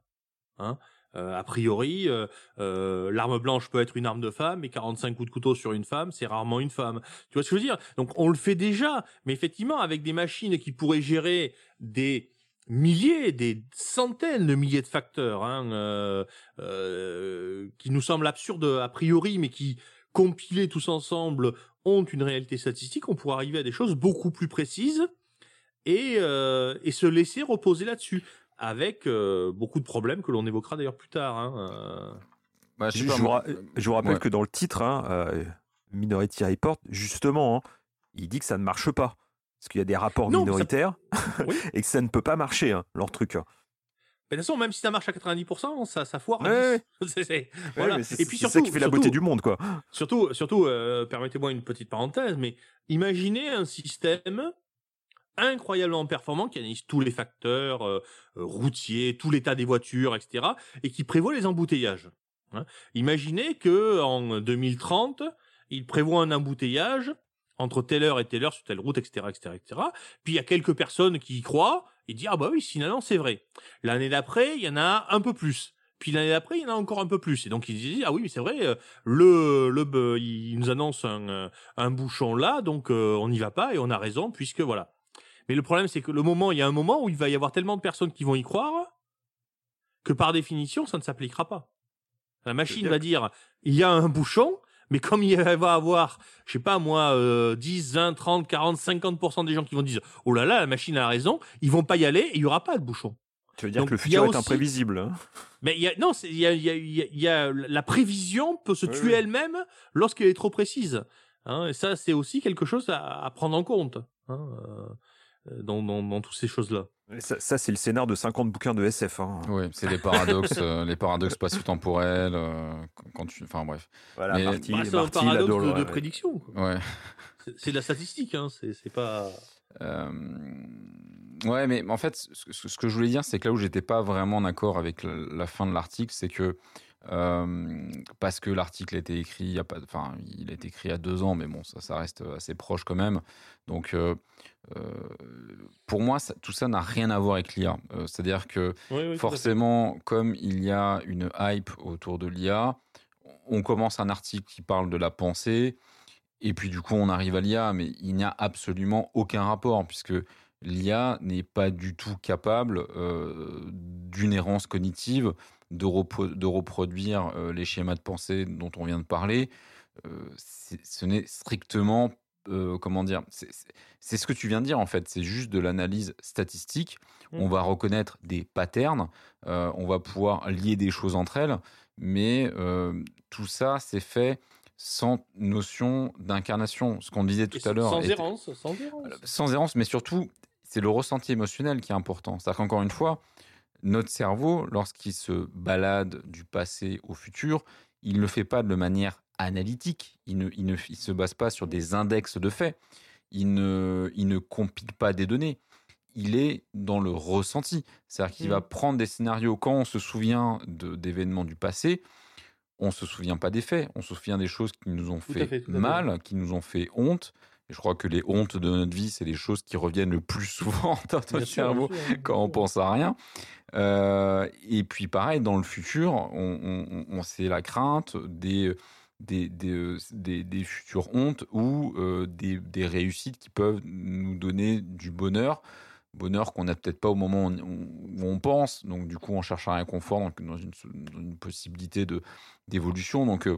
Hein. Euh, a priori, euh, euh, l'arme blanche peut être une arme de femme, et 45 coups de couteau sur une femme, c'est rarement une femme. Tu vois ce que je veux dire? Donc on le fait déjà, mais effectivement avec des machines qui pourraient gérer des milliers, des centaines de milliers de facteurs, hein, qui nous semblent absurdes a priori, mais qui compilés tous ensemble ont une réalité statistique, on pourrait arriver à des choses beaucoup plus précises et se laisser reposer là-dessus, avec euh, beaucoup de problèmes que l'on évoquera d'ailleurs plus tard. Hein, euh. bah, je vous, moi, ra- je vous rappelle ouais. que dans le titre, hein, euh, Minority Report, justement, hein, il dit que ça ne marche pas. Parce qu'il y a des rapports Non, mais ça- minoritaires [laughs] Oui. [laughs] et que ça ne peut pas marcher, hein, leur truc. Mais de toute façon, même si ça marche à 90%, ça, ça foire. à Ouais, 10. [laughs] C'est- c'est- Ouais, voilà. mais c'est Et puis c'est surtout, ça qui fait la beauté surtout- du monde, quoi. Surtout, surtout, euh, permettez-moi une petite parenthèse, mais imaginez un système incroyablement performant qui analyse tous les facteurs euh, euh, routiers, tout l'état des voitures, etc., et qui prévoit les embouteillages. hein. Imaginez que en 2030, il prévoit un embouteillage entre telle heure et telle heure sur telle route, etc., etc., etc. Puis il y a quelques personnes qui y croient et disent ah bah oui, finalement c'est vrai. L'année d'après, il y en a un peu plus. Puis l'année d'après, il y en a encore un peu plus. Et donc ils disent ah oui, mais c'est vrai, euh, le le il nous annonce un euh, un bouchon là, donc euh, on n'y va pas et on a raison puisque voilà. Mais le problème c'est que le moment, il y a un moment où il va y avoir tellement de personnes qui vont y croire que par définition, ça ne s'appliquera pas. La machine va dire il y a un bouchon, mais comme il va avoir, je sais pas moi, euh, 10, 20, 30, 40, 50% des gens qui vont dire oh là là, la machine a raison, ils vont pas y aller et il y aura pas de bouchon. Tu veux dire Donc, que le futur est aussi- imprévisible. hein? Mais il y a, non, il y a, y a- y a- il y a- la prévision peut se Oui, tuer oui. elle-même lorsqu'elle est trop précise. Hein, et ça, c'est aussi quelque chose à, à prendre en compte hein, euh, dans, dans, dans toutes ces choses-là. Ça, ça, c'est le scénar de 50 bouquins de SF. hein. Oui, c'est les paradoxes, [laughs] euh, les paradoxes spatio-temporels. euh, quand- quand tu, enfin bref. Voilà, Mais- Marty, Bah, c'est un paradoxe de, prédiction. quoi. Ouais. C'est c'est de la statistique, hein, c'est c'est pas. Euh, ouais, mais en fait, ce, que je voulais dire, c'est que là où j'étais pas vraiment d'accord avec la, la fin de l'article, c'est que euh, parce que l'article a été écrit, il y a pas, enfin, il a été écrit a deux ans, mais bon, ça, ça reste assez proche quand même. Donc, euh, euh, pour moi, ça- tout ça n'a rien à voir avec l'IA. Euh, C'est-à-dire que Oui, oui, à forcément, comme il y a une hype autour de l'IA, on commence un article qui parle de la pensée, et puis du coup, on arrive à l'IA, mais il n'y a absolument aucun rapport, puisque l'IA n'est pas du tout capable euh, d'une errance cognitive, de, repro- de reproduire euh, les schémas de pensée dont on vient de parler. Euh, ce n'est strictement, euh, comment dire, c'est- ce que tu viens de dire en fait, c'est juste de l'analyse statistique. On Mm. va reconnaître des patterns, on va pouvoir lier des choses entre elles, mais tout ça, c'est fait sans notion d'incarnation. Ce qu'on disait tout Et à l'heure. Sans errance, sans errance. sans errance, mais surtout, c'est le ressenti émotionnel qui est important. C'est-à-dire qu'encore une fois, notre cerveau, lorsqu'il se balade du passé au futur, il ne le fait pas de manière analytique. Il ne, il ne il se base pas sur des index de faits. Il ne, il ne compile pas des données. Il est dans le ressenti. C'est-à-dire qu'il va prendre des scénarios. Quand on se souvient d'événements du passé, on se souvient pas des faits. On se souvient des choses qui nous ont fait. mal, qui nous ont fait honte. Et je crois que les hontes de notre vie, c'est les choses qui reviennent le plus [laughs] souvent dans notre cerveau quand on pense à rien. Euh, et puis pareil, dans le futur, on, on, on- c'est la crainte des, des, des, des, des futures hontes ou euh, des, des réussites qui peuvent nous donner du bonheur. Bonheur qu'on n'a peut-être pas au moment où on, où on pense. Donc du coup, on cherche un réconfort donc, dans, une, dans une possibilité de, d'évolution. Donc euh,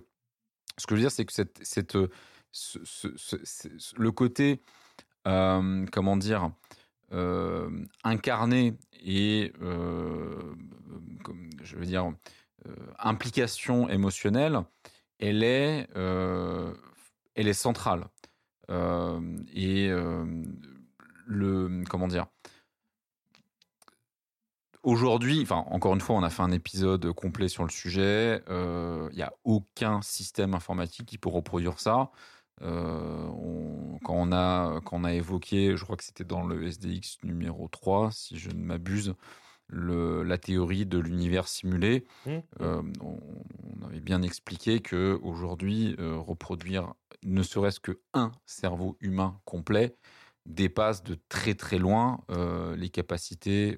ce que je veux dire, c'est que cette, cette, euh, le côté, euh, comment dire, euh, incarné et, euh, comme je veux dire, euh, implication émotionnelle, elle est, euh, elle est centrale. Euh, et euh, le, comment dire, Aujourd'hui, enfin encore une fois, on a fait un épisode complet sur le sujet. Il n'y a aucun système informatique qui peut reproduire ça. Euh, on- quand, on a, quand on a évoqué, je crois que c'était dans le SDX numéro 3, si je ne m'abuse, le- la théorie de l'univers simulé, Mmh. euh, on, on avait bien expliqué que aujourd'hui, euh, reproduire ne serait-ce que un cerveau humain complet dépasse de très très loin euh, les capacités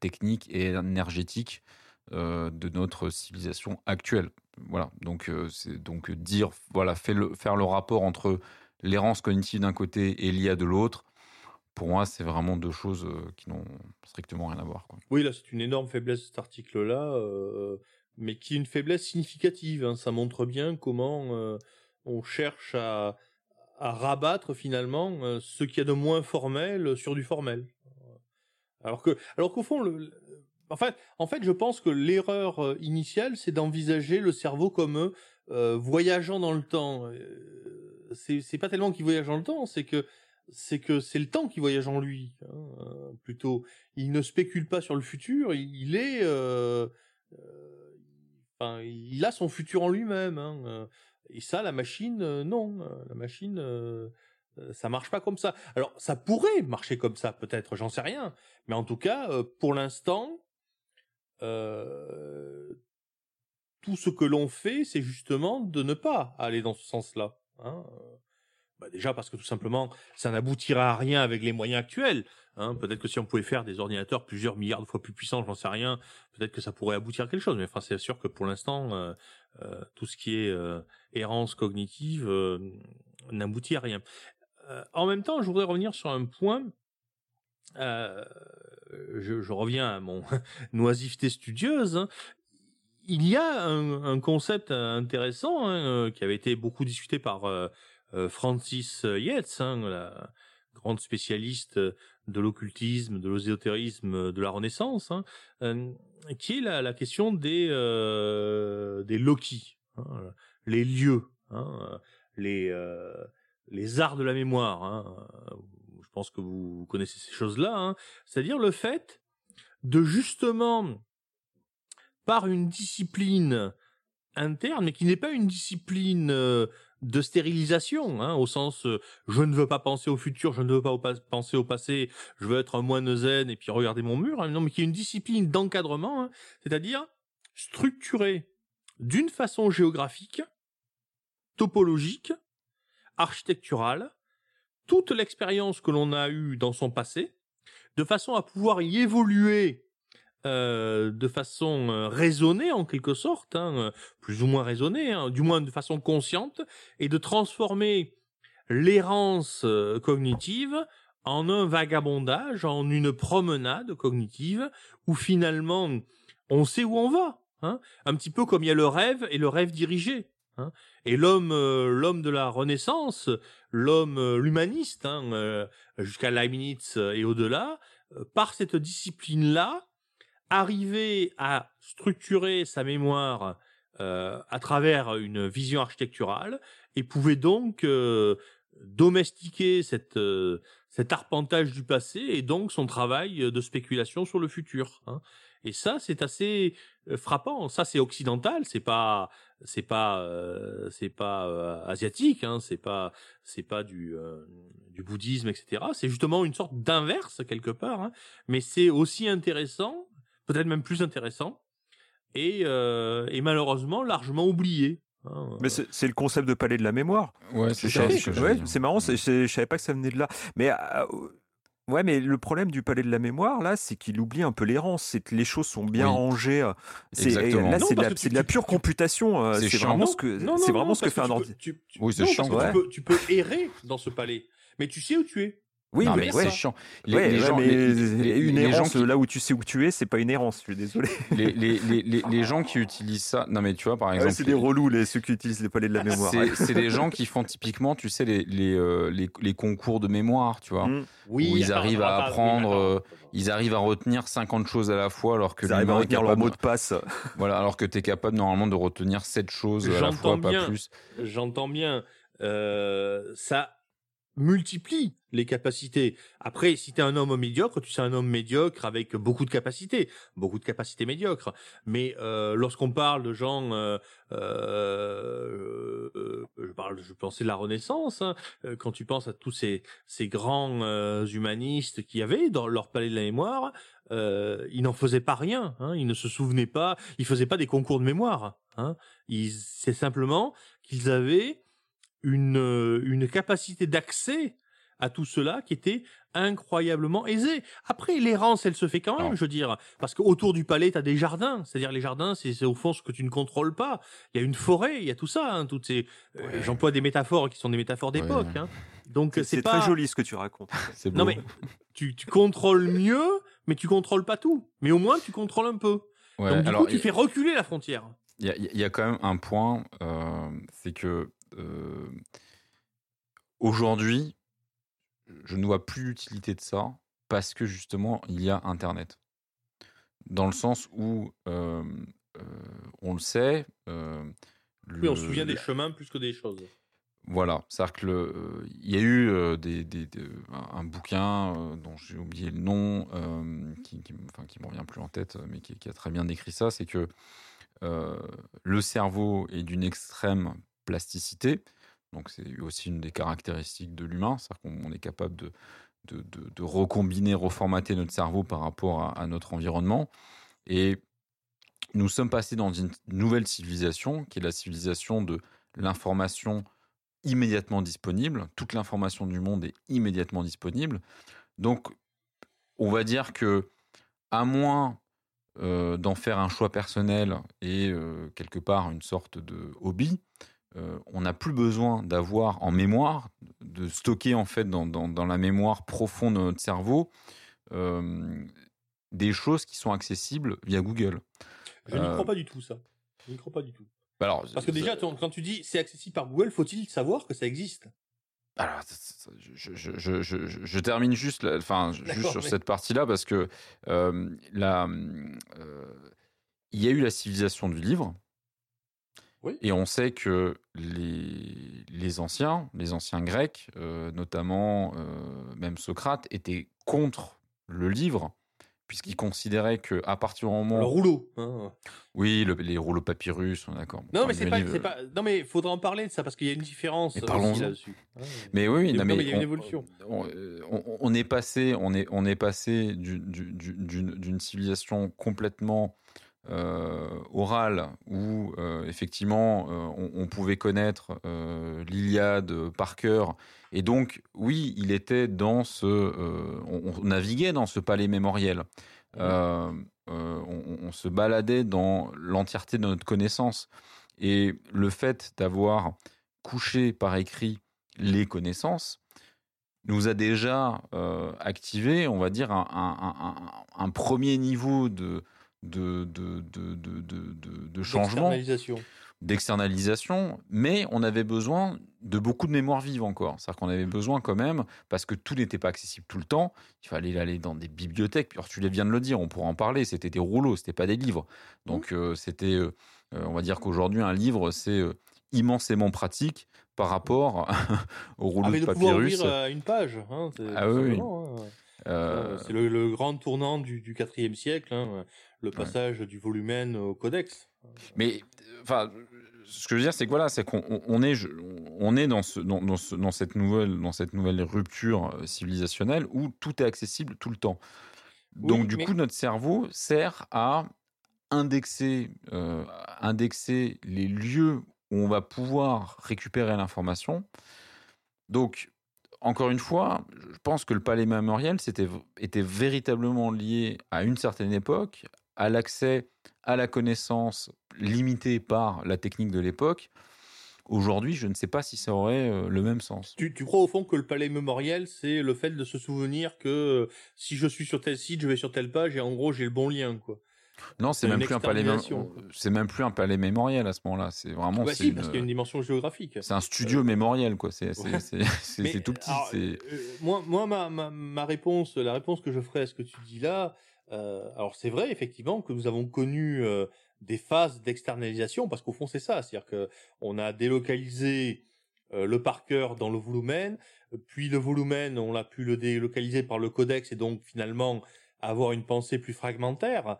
techniques et énergétiques euh, de notre civilisation actuelle. Voilà, donc euh, c'est donc dire voilà faire le rapport entre l'errance cognitive d'un côté et l'IA de l'autre. Pour moi, c'est vraiment deux choses euh, qui n'ont strictement rien à voir. Oui, là, c'est une énorme faiblesse cet article-là, mais qui est une faiblesse significative. hein. Ça montre bien comment on cherche à, à rabattre finalement ce qu'il y a de moins formel sur du formel. Alors que, alors qu'au fond, le- en fait, en fait, je pense que l'erreur euh, initiale, c'est d'envisager le cerveau comme euh, voyageant dans le temps. Euh, c'est pas tellement qu'il voyage dans le temps, c'est que c'est que c'est le temps qui voyage en lui, hein, euh, plutôt il ne spécule pas sur le futur, il, est, euh, euh, il a son futur en lui-même. Hein, euh, et ça, la machine, euh, non, euh, la machine, euh, euh, ça marche pas comme ça. Alors, ça pourrait marcher comme ça, peut-être, j'en sais rien. Mais en tout cas, euh, pour l'instant, tout ce que l'on fait, c'est justement de ne pas aller dans ce sens-là. Hein. Bah déjà parce que tout simplement, ça n'aboutira à rien avec les moyens actuels. Hein. Peut-être que si on pouvait faire des ordinateurs plusieurs milliards de fois plus puissants, j'en sais rien, peut-être que ça pourrait aboutir à quelque chose. Mais enfin, c'est sûr que pour l'instant, tout ce qui est errance cognitive n'aboutit à rien. En même temps, je voudrais revenir sur un point. Euh, je, reviens à mon [laughs] oisiveté studieuse. hein. Il y a un, concept intéressant hein, euh, qui avait été beaucoup discuté par euh, Francis Yates, hein, la grande spécialiste de l'occultisme, de l'ésotérisme de la Renaissance, qui est la, question des euh, des Loki, les lieux, les les arts de la mémoire. Pense que vous connaissez ces choses-là, hein. c'est-à-dire le fait de justement par une discipline interne, mais qui n'est pas une discipline euh, de stérilisation, hein, au sens euh, je ne veux pas penser au futur, je ne veux pas penser au passé, je veux être un moine zen et puis regarder mon mur, hein, non, mais qui est une discipline d'encadrement, c'est-à-dire structurée d'une façon géographique, topologique, architecturale, toute l'expérience que l'on a eue dans son passé, de façon à pouvoir y évoluer euh, de façon euh, raisonnée en quelque sorte, hein, euh, plus ou moins raisonnée, hein, du moins de façon consciente, et de transformer l'errance cognitive en un vagabondage, en une promenade cognitive, où finalement on sait où on va. Hein, un petit peu comme il y a le rêve et le rêve dirigé. Hein, et l'homme, euh, l'homme de la Renaissance, l'homme, euh, l'humaniste, hein, euh, jusqu'à Leibniz et au-delà, euh, par cette discipline-là, arriver à structurer sa mémoire euh, à travers une vision architecturale et pouvait donc euh, domestiquer euh, cet arpentage du passé et donc son travail de spéculation sur le futur. hein. Et ça, c'est assez frappant. Ça, c'est occidental. C'est pas, c'est pas, euh, c'est pas euh, asiatique. Hein. C'est pas, c'est pas du, euh, du bouddhisme, etc. C'est justement une sorte d'inverse quelque part. hein. Mais c'est aussi intéressant, peut-être même plus intéressant, et, euh, et malheureusement largement oublié. hein. Mais c'est le concept de palais de la mémoire. Ouais, c'est ça. ouais, marrant, je savais pas que ça venait de là. Mais euh, ouais, mais le problème du palais de la mémoire là, c'est qu'il oublie un peu l'errance. C'est que les choses sont bien Oui. rangées. euh, C'est Exactement. là, Non, c'est de la, que c'est tu- de la tu- pure tu- computation. euh, c'est vraiment Non, ce que non, c'est non, vraiment non, ce que parce fait un tu peux- ordi. tu- Oui, c'est non, chiant. parce que Ouais. tu, peux, tu peux errer dans ce palais, mais tu sais où tu es. Oui, Non, mais mais ouais. chiant. Les, Ouais, les ouais, gens, mais les- les- une les gens qui- là où tu sais où tu es, c'est pas une errance. Je suis désolé. [laughs] les, les, les, les, les gens qui utilisent ça. Non, mais tu vois, par Ouais, exemple. c'est des relous les ceux qui utilisent les palais de la mémoire. [laughs] C'est c'est les gens qui font typiquement, tu sais, les, les, euh, les, les concours de mémoire, tu vois. Mm. Où ils arrivent à apprendre, euh, Ils arrivent à retenir 50 choses à la fois alors que Ils arrivent à l'humain est retenir leur capable- mot de passe. Voilà, alors que tu es capable normalement de retenir 7 choses à la fois, pas plus. J'entends bien. Euh, ça multiplie les capacités. Après, si tu es un homme médiocre, tu sais un homme médiocre avec beaucoup de capacités, beaucoup de capacités médiocres. Mais euh, lorsqu'on parle de gens, euh, euh, je parle, je pensais de la Renaissance. hein, euh, quand tu penses à tous ces ces grands euh, humanistes qui avaient dans leur palais de la mémoire, euh, ils n'en faisaient pas rien. Hein, ils ne se souvenaient pas, ils faisaient pas des concours de mémoire. Hein, c'est simplement qu'ils avaient une, euh, une capacité d'accès à tout cela qui était incroyablement aisée. Après, l'errance, elle se fait quand même, je veux dire, parce qu'autour du palais, tu as des jardins. C'est-à-dire, les jardins, c'est c'est au fond ce que tu ne contrôles pas. Il y a une forêt, il y a tout ça. Hein, toutes ces, euh. J'emploie des métaphores qui sont des métaphores d'époque. Ouais. Hein. Donc, C'est pas... très joli ce que tu racontes. [laughs] C'est Non, mais tu, tu contrôles mieux, mais tu contrôles pas tout. Mais au moins, tu contrôles un peu. Ouais, Donc, du alors, coup, tu fais reculer la frontière. Il y, a- il y a quand même un point, euh, c'est que euh, aujourd'hui, je ne vois plus l'utilité de ça parce que justement, il y a Internet. Dans le sens où, euh, on le sait, euh, Oui, on se le- souvient des chemins plus que des choses. Voilà, c'est-à-dire que le, euh, il y a eu euh, des, des- des- un, bouquin euh, dont j'ai oublié le nom, qui, qui, me- enfin, qui me revient plus en tête, mais qui, qui a très bien décrit ça, c'est que le cerveau est d'une extrême plasticité, donc c'est aussi une des caractéristiques de l'humain, c'est-à-dire qu'on on est capable de, de, de- de recombiner, reformater notre cerveau par rapport à, à notre environnement, et nous sommes passés dans une nouvelle civilisation, qui est la civilisation de l'information immédiatement disponible. Toute l'information du monde est immédiatement disponible. Donc, on va dire que, à moins euh, d'en faire un choix personnel et euh, quelque part une sorte de hobby, euh, on n'a plus besoin d'avoir en mémoire, de stocker en fait dans, dans- dans la mémoire profonde de notre cerveau euh, des choses qui sont accessibles via Google. Je n'y Euh, crois pas du tout, ça. Je n'y crois pas du tout. Alors, Parce que déjà, quand tu dis c'est accessible par Google, faut-il savoir que ça existe? Alors, je, je, je, je, je termine juste, la- enfin, juste sur mais- cette partie-là parce que euh, la, euh, il y a eu la civilisation du livre. Oui. Et on sait que les, les anciens, les anciens grecs, euh, notamment euh, même Socrate, étaient contre le livre, puisqu'ils considéraient que à partir du moment Le rouleau. hein. oui, le- les rouleaux papyrus, on est d'accord. Non, Enfin, mais c'est pas, livre- c'est pas. Non, mais faudra en parler de ça parce qu'il y a une différence parlons-en. là-dessus. Mais oui, Il y a- non, non, mais mais il y a une on- évolution. On, euh, on- on est passé, on est, on est passé du- du- du- d'une d'une civilisation complètement euh, orale où euh, effectivement euh, on, on pouvait connaître euh, l'Iliade par cœur. Et donc oui, il était dans ce, on, on naviguait dans ce palais mémoriel. Euh, on, on se baladait dans l'entièreté de notre connaissance. Et le fait d'avoir couché par écrit les connaissances nous a déjà euh, activé, on va dire, un, un- un- un premier niveau de, de, de, de, de, de- de- de changement, Externalisation. d'externalisation, mais on avait besoin de beaucoup de mémoire vive encore. C'est-à-dire qu'on avait besoin quand même, parce que tout n'était pas accessible tout le temps, il fallait aller dans des bibliothèques. Puis, alors, tu viens de le dire, on pourra en parler, c'était des rouleaux, c'était pas des livres. Donc euh, c'était, euh, on va dire qu'aujourd'hui, un livre, c'est euh, immensément pratique par rapport [laughs] au rouleau Ah, mais de de pouvoir papyrus. ouvrir une page. Hein, c'est- Ah oui, hein. Euh, C'est le, le grand tournant du, du 4e siècle, hein, le Ouais. passage du volumen au codex. Mais euh, enfin, ce que je veux dire, c'est que voilà, c'est qu'on on- est, on est dans, ce, dans, dans ce- dans cette nouvelle, dans cette nouvelle rupture euh, civilisationnelle où tout est accessible tout le temps. Donc du mais- coup, notre cerveau sert à indexer, euh, indexer les lieux où on va pouvoir récupérer l'information. Donc encore une fois, je pense que le palais mémoriel c'était, était véritablement lié à une certaine époque, à l'accès à la connaissance limitée par la technique de l'époque. Aujourd'hui, je ne sais pas si ça aurait euh, le même sens. Tu, tu crois au fond que le palais mémoriel, c'est le fait de se souvenir que euh, si je suis sur tel site, je vais sur telle page et en gros j'ai le bon lien, quoi. Non, c'est même plus un palais, c'est même plus un palais mémoriel à ce moment-là. C'est vraiment, bah si, une- parce qu'il y a une dimension géographique. c'est un studio mémoriel, quoi. C'est, Ouais. [laughs] tout petit. alors, euh, moi, moi ma, ma, ma réponse, la réponse que je ferai à ce que tu dis là, euh, alors c'est vrai effectivement que nous avons connu euh, des phases d'externalisation parce qu'au fond c'est ça, c'est-à-dire que on a délocalisé euh, le par cœur dans le volumen, puis le volumen on l'a pu le délocaliser par le codex et donc finalement avoir une pensée plus fragmentaire,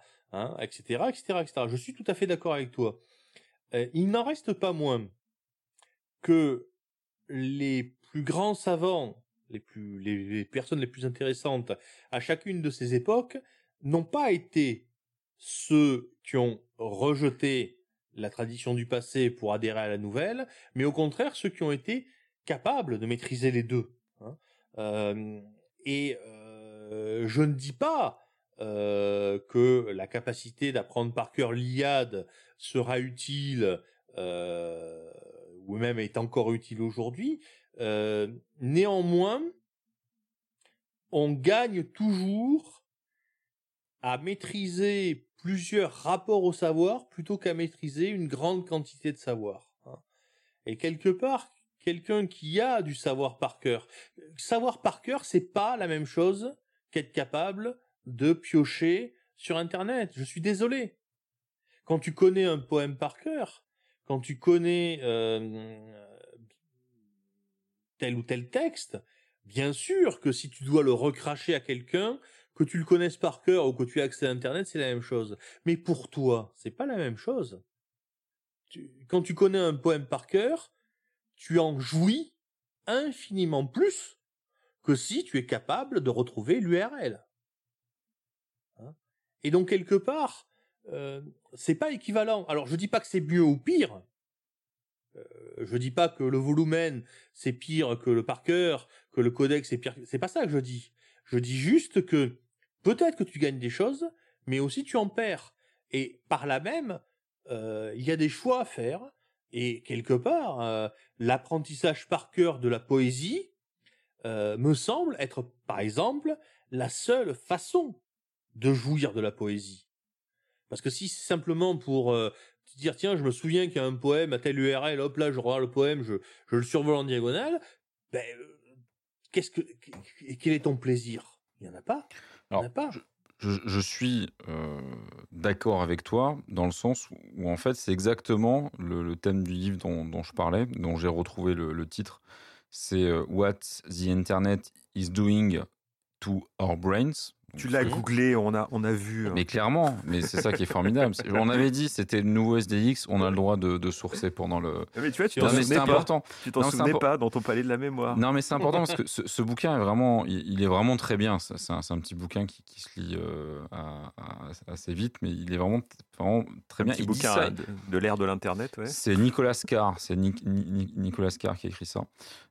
etc., etc., etc. Je suis tout à fait d'accord avec toi. Il n'en reste pas moins que les plus grands savants, les plus, les personnes les plus intéressantes à chacune de ces époques n'ont pas été ceux qui ont rejeté la tradition du passé pour adhérer à la nouvelle, mais au contraire ceux qui ont été capables de maîtriser les deux. hein. Euh, et euh, je ne dis pas euh, que la capacité d'apprendre par cœur l'Iliade sera utile ou même est encore utile aujourd'hui. Néanmoins, on gagne toujours à maîtriser plusieurs rapports au savoir plutôt qu'à maîtriser une grande quantité de savoir. hein. Et quelque part, quelqu'un qui a du savoir par cœur, savoir par cœur, c'est pas la même chose qu'être capable de piocher sur Internet. Je suis désolé. Quand tu connais un poème par cœur, quand tu connais euh, tel ou tel texte, bien sûr que si tu dois le recracher à quelqu'un, que tu le connaisses par cœur ou que tu aies accès à Internet, c'est la même chose. Mais pour toi, c'est pas la même chose. Quand tu connais un poème par cœur, tu en jouis infiniment plus que si tu es capable de retrouver l'URL. Hein? Et donc quelque part, euh, c'est pas équivalent. Alors je dis pas que c'est mieux ou pire. Euh, je dis pas que le volumen c'est pire que le par cœur, que le codex c'est pire. C'est pas ça que je dis. Je dis juste que peut-être que tu gagnes des choses, mais aussi tu en perds. Et par là même, euh, il y a des choix à faire. Et quelque part, euh, l'apprentissage par cœur de la poésie euh, me semble être, par exemple, la seule façon de jouir de la poésie. Parce que si c'est simplement pour dire, tiens, je me souviens qu'il y a un poème à telle URL, hop là, je regarde le poème, je, le survole en diagonale, ben, qu'est-ce que, quel est ton plaisir? Il y en a pas. Alors, pas. Je, je suis euh, d'accord avec toi dans le sens où, où, en fait c'est exactement le, le thème du livre dont, dont je parlais, dont j'ai retrouvé le, le titre. C'est euh, What the Internet is doing to our brains. Tu l'as googlé, on a, on a vu. hein. Mais clairement, mais c'est ça qui est formidable. [laughs] On avait dit c'était le nouveau SDX, on a le droit de, de sourcer pendant le. Ah, Mais tu vois, tu t'en souvenais pas. important. Tu t'en souvenais impor- pas dans ton palais de la mémoire. Non, mais c'est important parce que [laughs] ce, ce bouquin est vraiment, il, est vraiment très bien. C'est un, un petit bouquin qui, qui se lit euh, à- à- assez vite, mais il est vraiment, vraiment très Un bien. petit Il dit bouquin ça- de, l'ère de l'internet, ouais. C'est Nicolas Carr, c'est Ni- Ni- Nicolas Carr qui a écrit ça.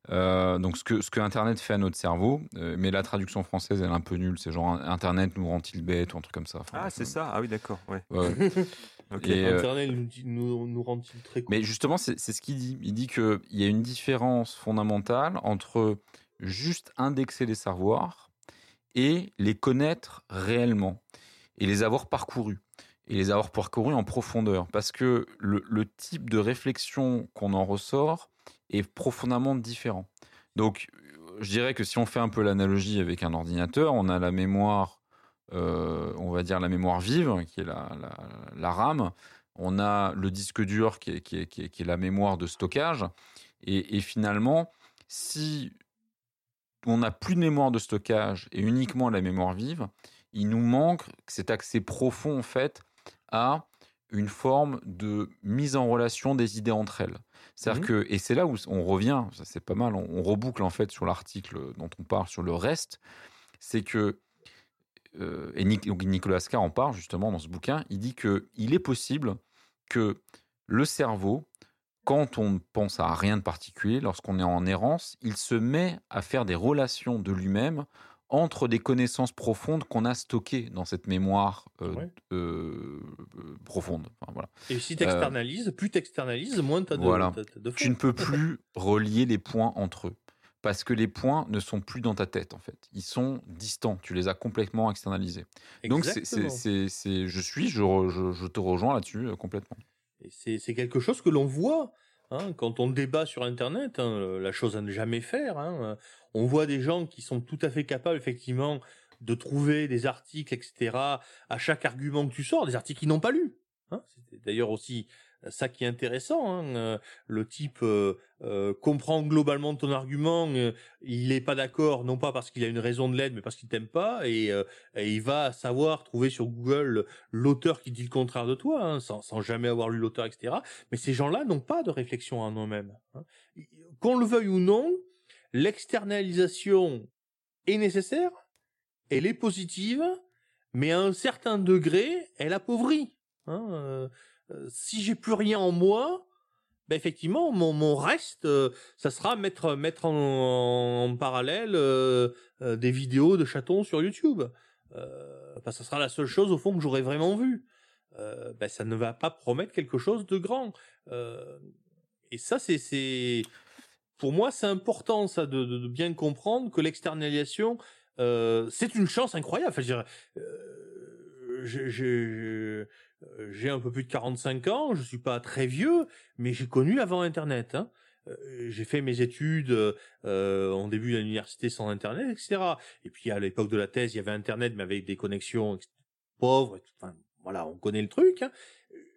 Euh, donc ce que, ce que Internet fait à notre cerveau, euh, mais la traduction française elle est un peu nulle. C'est genre Internet nous rend-il bête ou un truc comme ça. Enfin, Ah, c'est euh, ça. Ah oui, d'accord. Ouais. ouais. [laughs] Ok. Et, euh, Internet nous, nous, nous rend-il très Mais justement, c'est c'est ce qu'il dit. Il dit qu'il y a une différence fondamentale entre juste indexer les savoirs et les connaître réellement et les avoir parcourus et les avoir parcourus en profondeur parce que le, le type de réflexion qu'on en ressort est profondément différent. Donc, je dirais que si on fait un peu l'analogie avec un ordinateur, on a la mémoire, euh, on va dire la mémoire vive, qui est la, RAM, on a le disque dur qui est la mémoire de stockage, et, et finalement, si on n'a plus de mémoire de stockage et uniquement la mémoire vive, il nous manque cet accès profond en fait à une forme de mise en relation des idées entre elles. C'est-à-dire Mhm. que, et c'est là où on revient, c'est pas mal, on, on reboucle en fait sur l'article dont on parle sur le reste, c'est que, euh, et Nicolas Carr en parle justement dans ce bouquin, il dit que il est possible que le cerveau, quand on ne pense à rien de particulier, lorsqu'on est en errance, il se met à faire des relations de lui-même entre des connaissances profondes qu'on a stockées dans cette mémoire euh, Ouais. euh, euh, profonde. Enfin, voilà. Et si tu externalises, plus tu externalises, moins tu as de, Voilà. de Tu ne peux [laughs] plus relier les points entre eux. Parce que les points ne sont plus dans ta tête, en fait. Ils sont distants. Tu les as complètement externalisés. Donc, Exactement. c'est, c'est- je suis, je, re- je, je te rejoins là-dessus euh, complètement. C'est quelque chose que l'on voit hein, quand on débat sur Internet, hein, la chose à ne jamais faire. hein. On voit des gens qui sont tout à fait capables, effectivement, de trouver des articles, etc., à chaque argument que tu sors, des articles qu'ils n'ont pas lus. C'est d'ailleurs aussi ça qui est intéressant. hein. Euh, Le type euh, euh, comprend globalement ton argument, euh, il n'est pas d'accord, non pas parce qu'il a une raison de l'aide, mais parce qu'il t'aime pas, et, euh, il va savoir trouver sur Google l'auteur qui dit le contraire de toi, hein, sans, sans jamais avoir lu l'auteur, etc. Mais ces gens-là n'ont pas de réflexion en eux-mêmes. hein. Qu'on le veuille ou non, l'externalisation est nécessaire, elle est positive, mais à un certain degré, elle appauvrit. Euh, euh, si j'ai plus rien en moi, ben effectivement, mon, mon reste, euh, ça sera mettre mettre en, parallèle euh, euh, des vidéos de chatons sur YouTube. Euh, ben, ça sera la seule chose au fond que j'aurais vraiment vu. Euh, ben, ça ne va pas promettre quelque chose de grand. Euh, et ça, c'est c'est pour moi, c'est important ça de, bien comprendre que l'externalisation, euh, c'est une chance incroyable. Enfin, je euh, euh, j'ai un peu plus de 45 ans, je suis pas très vieux, mais j'ai connu avant Internet. Hein. Euh, J'ai fait mes études euh, en début de l'université sans Internet, etc. Et puis à l'époque de la thèse, il y avait Internet, mais avec des connexions pauvres. tout. Enfin, voilà, on connaît le truc. Hein.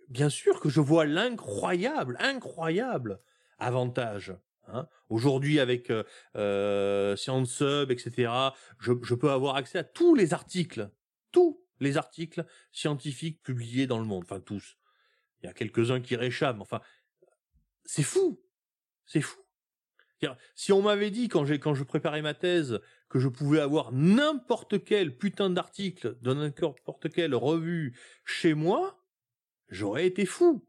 Bien sûr que je vois l'incroyable, incroyable avantage. Hein. Aujourd'hui, avec euh, euh, ScienceSub, etc., je, je peux avoir accès à tous les articles, tous les articles scientifiques publiés dans le monde. Enfin, tous. Il y a quelques-uns qui réchappent. Enfin, c'est fou. C'est fou. Si on m'avait dit quand j'ai quand je préparais ma thèse que je pouvais avoir n'importe quel putain d'article de n'importe quelle revue chez moi, j'aurais été fou.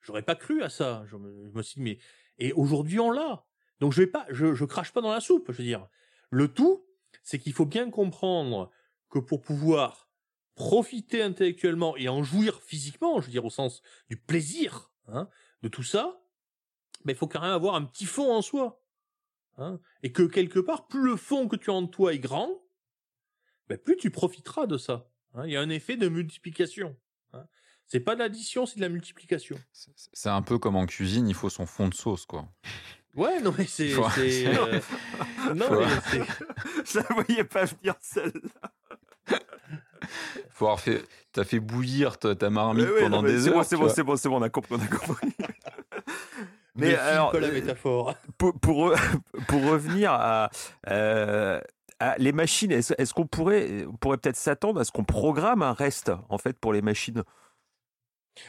J'aurais pas cru à ça. Je me, je me suis dit mais et aujourd'hui on l'a. Donc je vais pas, je, je crache pas dans la soupe. Je veux dire, le tout, c'est qu'il faut bien comprendre que pour pouvoir profiter intellectuellement et en jouir physiquement, je veux dire au sens du plaisir hein, de tout ça, ben, il faut quand même avoir un petit fond en soi. Hein, et que quelque part, plus le fond que tu as en toi est grand, ben, plus tu profiteras de ça. Hein. Il y a un effet de multiplication. Hein. C'est pas de l'addition, c'est de la multiplication. C'est- un peu comme en cuisine, il faut son fond de sauce, quoi. Ouais, non, mais c'est. Faut- [laughs] euh, Non, Faut- mais [laughs] c'est. Je la voyais pas venir celle-là. [laughs] Faut avoir fait, t'as fait bouillir ta, ta marmite Ouais, pendant non, des c'est heures. bon, c'est bon, c'est bon, c'est bon, on a compris, on a compris. [laughs] Mais Mais alors, la métaphore. [laughs] pour, pour, pour revenir à, euh, à les machines, est-ce est-ce qu'on pourrait, on pourrait peut-être s'attendre à ce qu'on programme un reste en fait pour les machines?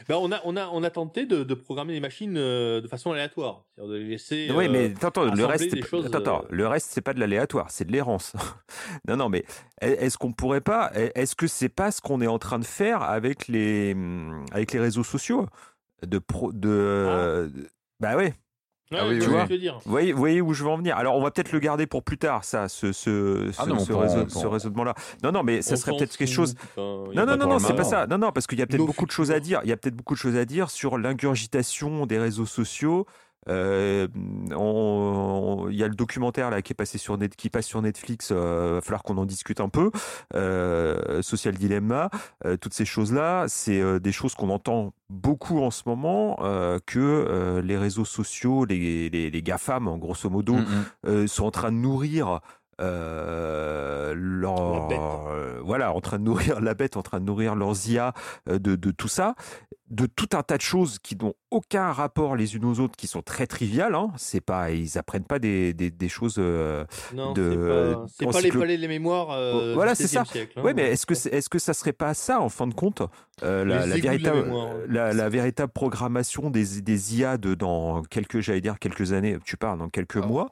Ben, on, a, on, a, on a tenté de, de programmer les machines euh, de façon aléatoire. De les laisser. Oui, euh, mais attends, attends, le reste, choses, attends, euh, le reste, c'est pas de l'aléatoire, c'est de l'errance. [laughs] non, non, mais est- est-ce qu'on pourrait pas, est-ce que c'est pas ce qu'on est en train de faire avec les, hum, avec les réseaux sociaux, de pro, de, de- bah ouais. Ouais, Ah oui, vois tu dire. Vous voyez, vous voyez où je veux en venir Alors, on va peut-être le garder pour plus tard, ça, ce, ce, Ah ce- non, raisonnement-là. Non, non, mais ça On serait peut-être quelque chose. Non, a non, non, non, c'est pas ça. Non, non, parce qu'il y a peut-être beaucoup de choses à dire. Il y a peut-être beaucoup de choses à dire sur l'ingurgitation des réseaux sociaux. Euh, on- il y a le documentaire là qui est passé sur Net, qui passe sur Netflix. Euh, va falloir qu'on en discute un peu. Euh, Social Dilemma, euh, toutes ces choses-là, c'est euh, des choses qu'on entend beaucoup en ce moment. que les réseaux sociaux, les, les, les GAFAM, en grosso modo, Mm, mm. sont en train de nourrir euh, leur euh, voilà en train de nourrir [laughs] la bête en train de nourrir leurs IA euh, de, de tout ça de tout un tas de choses qui n'ont aucun rapport les unes aux autres qui sont très triviales hein. c'est pas ils apprennent pas des, des, des choses euh, Non, de- c'est pas, les palais mémoires. euh, Voilà, c'est ça. 16e Siècle, hein. ouais mais est-ce que c'est- est-ce que ça serait pas ça en fin de compte euh, la, véritable mémoire, la, la véritable programmation des, des IA de dans quelques j'allais dire quelques années tu parles dans quelques Ah. mois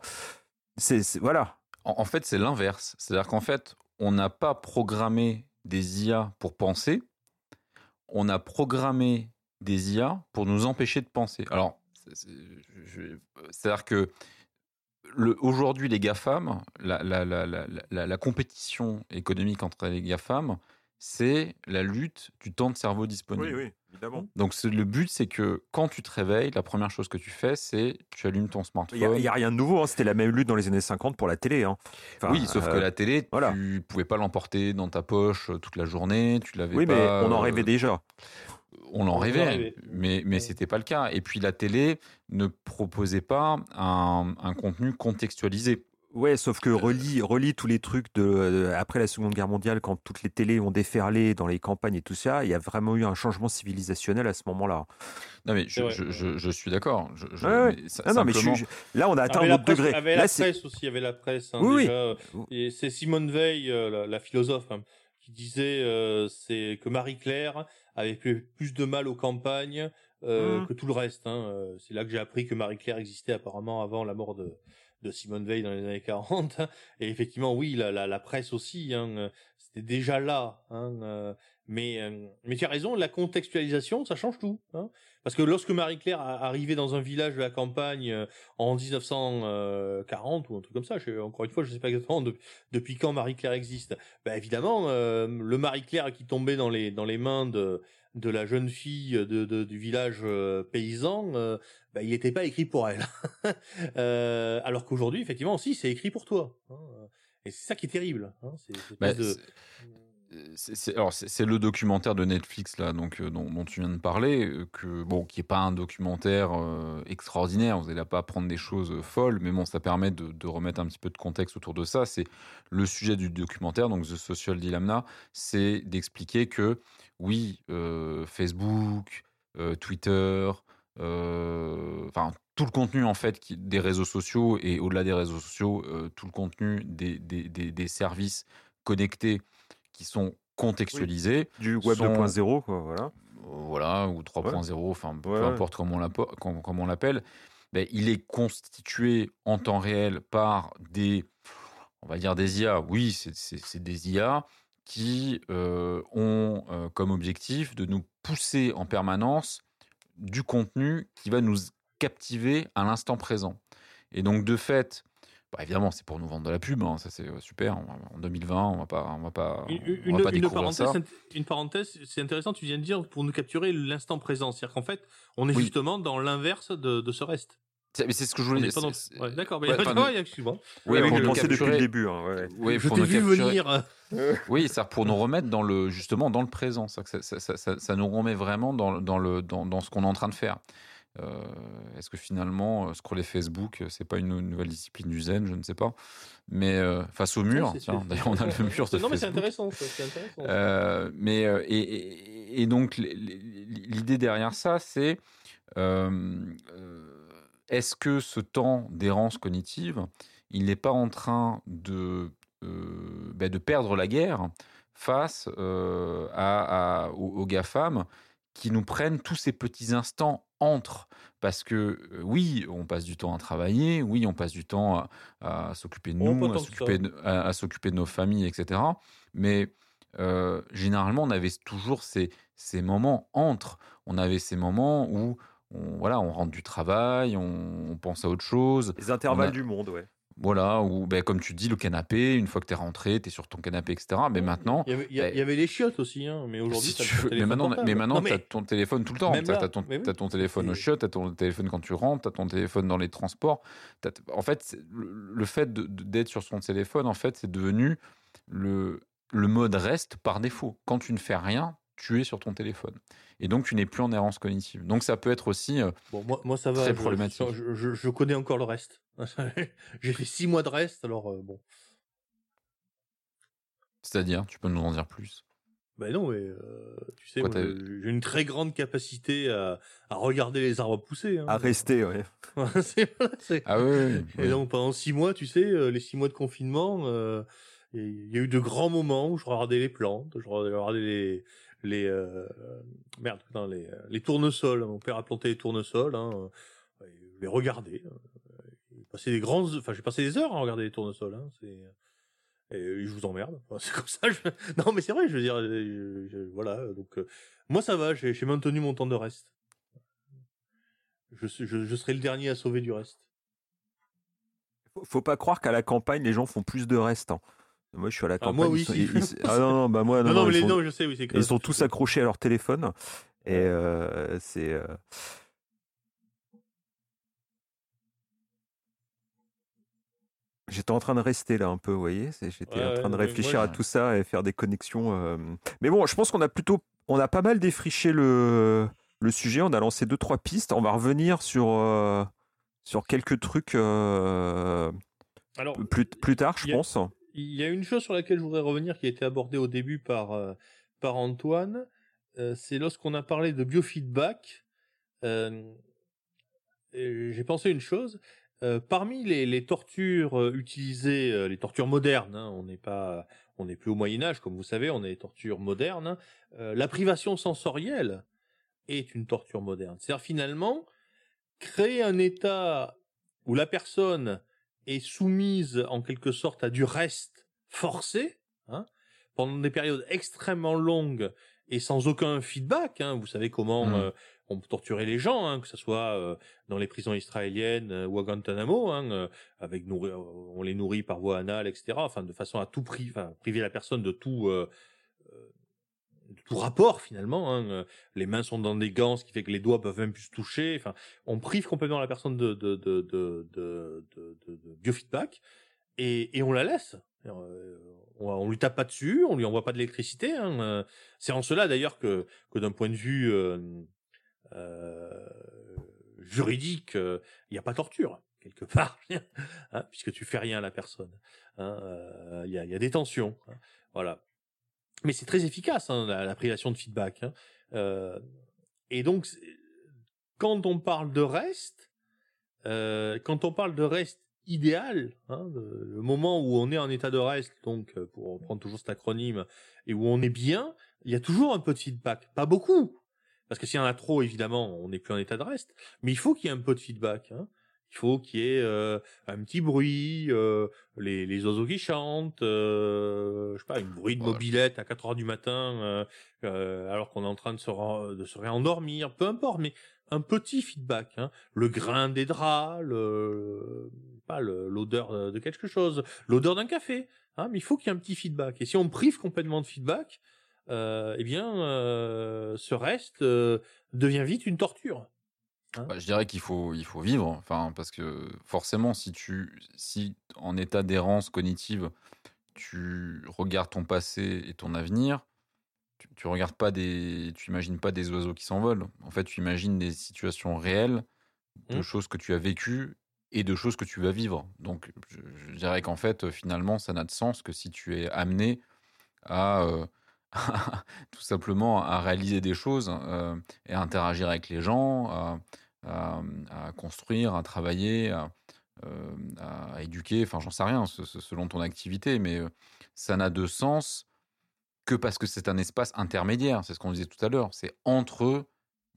c'est- voilà En, fait, c'est l'inverse. C'est-à-dire qu'en fait, on n'a pas programmé des IA pour penser, on a programmé des IA pour nous empêcher de penser. Alors, c'est-à-dire que aujourd'hui, les GAFAM, la, la, la, compétition économique entre les GAFAM, c'est la lutte du temps de cerveau disponible. Évidemment Donc le but, c'est que quand tu te réveilles, la première chose que tu fais, c'est tu allumes ton smartphone. Il n'y a, rien de nouveau, hein. c'était la même lutte dans les années 50 pour la télé. hein. Enfin, oui, sauf que euh, la télé, voilà. tu pouvais pas l'emporter dans ta poche euh, toute la journée, tu l'avais Oui, mais pas. on en euh, rêvait déjà. On en On rêvait, rêvait. mais mais Ouais. c'était pas le cas. Et puis la télé ne proposait pas un, un contenu contextualisé. Ouais, sauf que relis, relis tous les trucs de, de- après la Seconde Guerre mondiale, quand toutes les télés ont déferlé dans les campagnes et tout ça, il y a vraiment eu un changement civilisationnel à ce moment-là. Non mais je, vrai. je, je, je suis d'accord. Je, je- Ouais, ouais. Ah simplement- là, on a atteint Avec un autre presse, degré. avec Là, la presse aussi, il y avait la presse. hein, Oui, oui. Et c'est Simone Veil, euh, la, la philosophe, hein, qui disait euh, c'est que Marie-Claire avait fait plus de mal aux campagnes euh, Mhm. que tout le reste. hein. Euh, C'est là que j'ai appris que Marie-Claire existait apparemment avant la mort de, de Simone Veil dans les années 40. Et effectivement, oui, la, presse aussi, hein, euh, c'était déjà là. Hein, euh, mais, euh, mais tu as raison, la contextualisation, ça change tout. Hein. Parce que lorsque Marie-Claire arrivait dans un village de la campagne en 1940 ou un truc comme ça, je, encore une fois, je sais pas exactement de- depuis quand Marie-Claire existe. Ben évidemment, le Marie-Claire qui tombait dans les dans les mains de de la jeune fille de, de- du village euh, paysan, euh, ben, il n'était pas écrit pour elle. [laughs] Euh, alors qu'aujourd'hui, effectivement, si, c'est écrit pour toi. hein. Et c'est ça qui est terrible. Hein. C'est Bah, de- c'est- le documentaire de Netflix là donc euh, dont, tu viens de parler euh, que bon qui est pas un documentaire euh, extraordinaire. Vous n'allez pas prendre des choses folles mais bon ça permet de, remettre un petit peu de contexte autour de ça. C'est le sujet du documentaire donc The Social Dilemma. C'est d'expliquer que oui Facebook Twitter enfin tout le contenu en fait des réseaux sociaux et au-delà des réseaux sociaux tout le contenu des, des, des services connectés qui sont contextualisés, du web sont- 2.0, quoi, voilà. euh, voilà, ou 3.0, enfin peu Ouais, importe comment on l'appelle, ben, il est constitué en temps réel par des, on va dire des IA. Oui, c'est des IA qui euh, ont euh, comme objectif de nous pousser en permanence du contenu qui va nous captiver à l'instant présent. Et donc de fait, bah, évidemment, c'est pour nous vendre de la pub, hein, ça c'est euh, super. En 2020, on va pas, on va pas, Une, on une- va pas une découvrir parenthèse, ça. c'est- une parenthèse, c'est intéressant, tu viens de dire, pour nous capturer l'instant présent. C'est-à-dire qu'en fait, on est Oui. justement dans l'inverse de, de ce reste. C'est- Mais c'est ce que je voulais dire. Ouais, D'accord, mais ouais, il y a pas de excuse-moi. Oui, pour on nous pensait depuis capturer- le début. hein, ouais. Oui, Je pour t'ai nous vu capturer- venir. [laughs] Oui, c'est pour nous remettre dans le justement dans le présent. Ça, ça, ça, ça- ça nous remet vraiment dans, dans le dans, dans ce qu'on est en train de faire. Euh, Est-ce que finalement, euh, scroller Facebook, euh, c'est pas une nou- nouvelle discipline du zen? Je ne sais pas. Mais euh, face au mur, d'ailleurs, on a le mur de Non, mais c'est intéressant, ça, c'est intéressant. Euh, mais et, et- et donc l'idée derrière ça, c'est est-ce que ce temps d'errance cognitive, il n'est pas en train de ben, de perdre la guerre face à, à- aux, aux GAFAM qui nous prennent tous ces petits instants entre. Parce que euh, oui, on passe du temps à travailler, oui, on passe du temps à, à s'occuper de Oh, nous, à s'occuper de, à- à s'occuper de nos familles, etc. Mais euh, généralement, on avait toujours ces, ces moments entre. On avait ces moments où on, voilà, on rentre du travail, on, on pense à autre chose. Les intervalles a- du monde, ouais. Voilà, ou ben, comme tu dis, le canapé, une fois que tu es rentré, tu es sur ton canapé, etc. Mais maintenant, Il y avait, il y a- ben, il y avait les chiottes aussi, hein, mais aujourd'hui, si t'as tu veux- mais maintenant, portable. mais maintenant ton téléphone tout le temps. Même Tu as, là, ton, oui. t'as ton téléphone au C'est- chiottes, tu as ton téléphone quand tu rentres, tu as ton téléphone dans les transports. T'as- en fait, le, le fait d'être sur son téléphone, en fait, c'est devenu le, le mode reste par défaut. Quand tu ne fais rien, tu es sur ton téléphone. Et donc, tu n'es plus en errance cognitive. Donc, ça peut être aussi. euh, Bon, moi, moi, ça va. Très je- problématique. Je, je- je connais encore le reste. [laughs] J'ai fait six mois de reste, alors euh, bon. C'est-à-dire, tu peux nous en dire plus? Ben non, mais euh, tu sais, j'ai une très grande capacité à, à regarder les arbres pousser. hein. À rester, ouais. [laughs] C'est- c'est- Ah oui, oui, oui. Et donc pendant six mois, tu sais, les six mois de confinement, euh, il y a eu de grands moments où je regardais les plantes, je regardais les les euh, merde, les euh, les tournesols. Mon père a planté les tournesols. Hein, je les regardais. euh, J'ai passé des grandes, enfin j'ai passé des heures à regarder les tournesols. Hein, et je vous emmerde. [laughs] Non, mais c'est vrai. Je veux dire, euh, voilà. Donc moi ça va. J'ai maintenu mon temps de reste. Je, serai le dernier à sauver du reste. Faut, pas croire qu'à la campagne, les gens font plus de reste. hein. Moi, je suis à la Ah, campagne. moi, oui, ils sont- si. ils- ils- [laughs] ah non, non, bah moi, non, Non, non, non, mais ils les, sont- je sais, oui, c'est Ils sont tous accrochés à leur téléphone. Et euh, c'est. euh, J'étais en train de rester là un peu, vous voyez. J'étais Ouais, en train de réfléchir moi, à tout ça et faire des connexions. euh. Mais bon, je pense qu'on a plutôt, on a pas mal défriché le le sujet. On a lancé deux trois pistes. On va revenir sur sur quelques trucs Alors, plus plus tard, je a- pense. Il y a une chose sur laquelle je voudrais revenir qui a été abordée au début par, euh, par Antoine. euh, c'est lorsqu'on a parlé de biofeedback. euh, J'ai pensé une chose. parmi les, les tortures utilisées, les tortures modernes, hein, on n'est pas, on n'est plus au Moyen Âge comme vous savez, on est les tortures modernes. hein, la privation sensorielle est une torture moderne. C'est-à-dire finalement créer un état où la personne est soumise en quelque sorte à du reste forcé hein, pendant des périodes extrêmement longues et sans aucun feedback. Hein, vous savez comment Mhm. euh, on peut torturer les gens, hein, que ce soit euh, dans les prisons israéliennes euh, ou à Guantanamo, hein, avec nourri- on les nourrit par voie anale, etc. Enfin, de façon à tout pri- enfin, priver la personne de tout. Tout rapport finalement. Hein. Euh, Les mains sont dans des gants, ce qui fait que les doigts peuvent même plus se toucher. On prive complètement la personne de, de, biofeedback et, on la laisse. Euh, on, lui tape pas dessus, on lui envoie pas de l'électricité. Hein. Euh, C'est en cela d'ailleurs que, d'un point de vue juridique, il n'y a pas torture quelque [laughs] part, hein, puisque tu fais rien à la personne. hein. Il y, a, y des tensions. Voilà. Mais c'est très efficace, hein, la, privation de feedback. hein. Euh, et donc, quand on parle de reste, euh, quand on parle de reste idéal, hein, le, moment où on est en état de reste, donc euh, pour reprendre toujours cet acronyme, et où on est bien, il y a toujours un peu de feedback. Pas beaucoup, parce que s'il y en a trop, évidemment, on n'est plus en état de reste. Mais il faut qu'il y ait un peu de feedback. Il faut qu'il y ait euh, un petit bruit, euh, les, les oiseaux qui chantent, euh, je sais pas, une bruit de mobilette à 4 heures du matin, euh, euh, alors qu'on est en train de se, de se réendormir, peu importe, mais un petit feedback, hein. le grain des draps, le, pas l'odeur de quelque chose, l'odeur d'un café, hein, mais il faut qu'il y ait un petit feedback. Et si on prive complètement de feedback, euh, eh bien, euh, ce reste euh, devient vite une torture. Bah, je dirais qu'il faut, il faut vivre, enfin, parce que forcément, si tu, si en état d'errance cognitive, tu regardes ton passé et ton avenir, tu, tu regardes pas des, tu imagines pas des oiseaux qui s'envolent. En fait, tu imagines des situations réelles de Mhm. choses que tu as vécues et de choses que tu vas vivre. Donc, je, je dirais qu'en fait, finalement, ça n'a de sens que si tu es amené à euh, [laughs] tout simplement à réaliser des choses euh, et à interagir avec les gens, à, à- construire, à travailler, à, euh, à éduquer, enfin j'en sais rien, selon ton activité, mais euh, ça n'a de sens que parce que c'est un espace intermédiaire, c'est ce qu'on disait tout à l'heure, c'est entre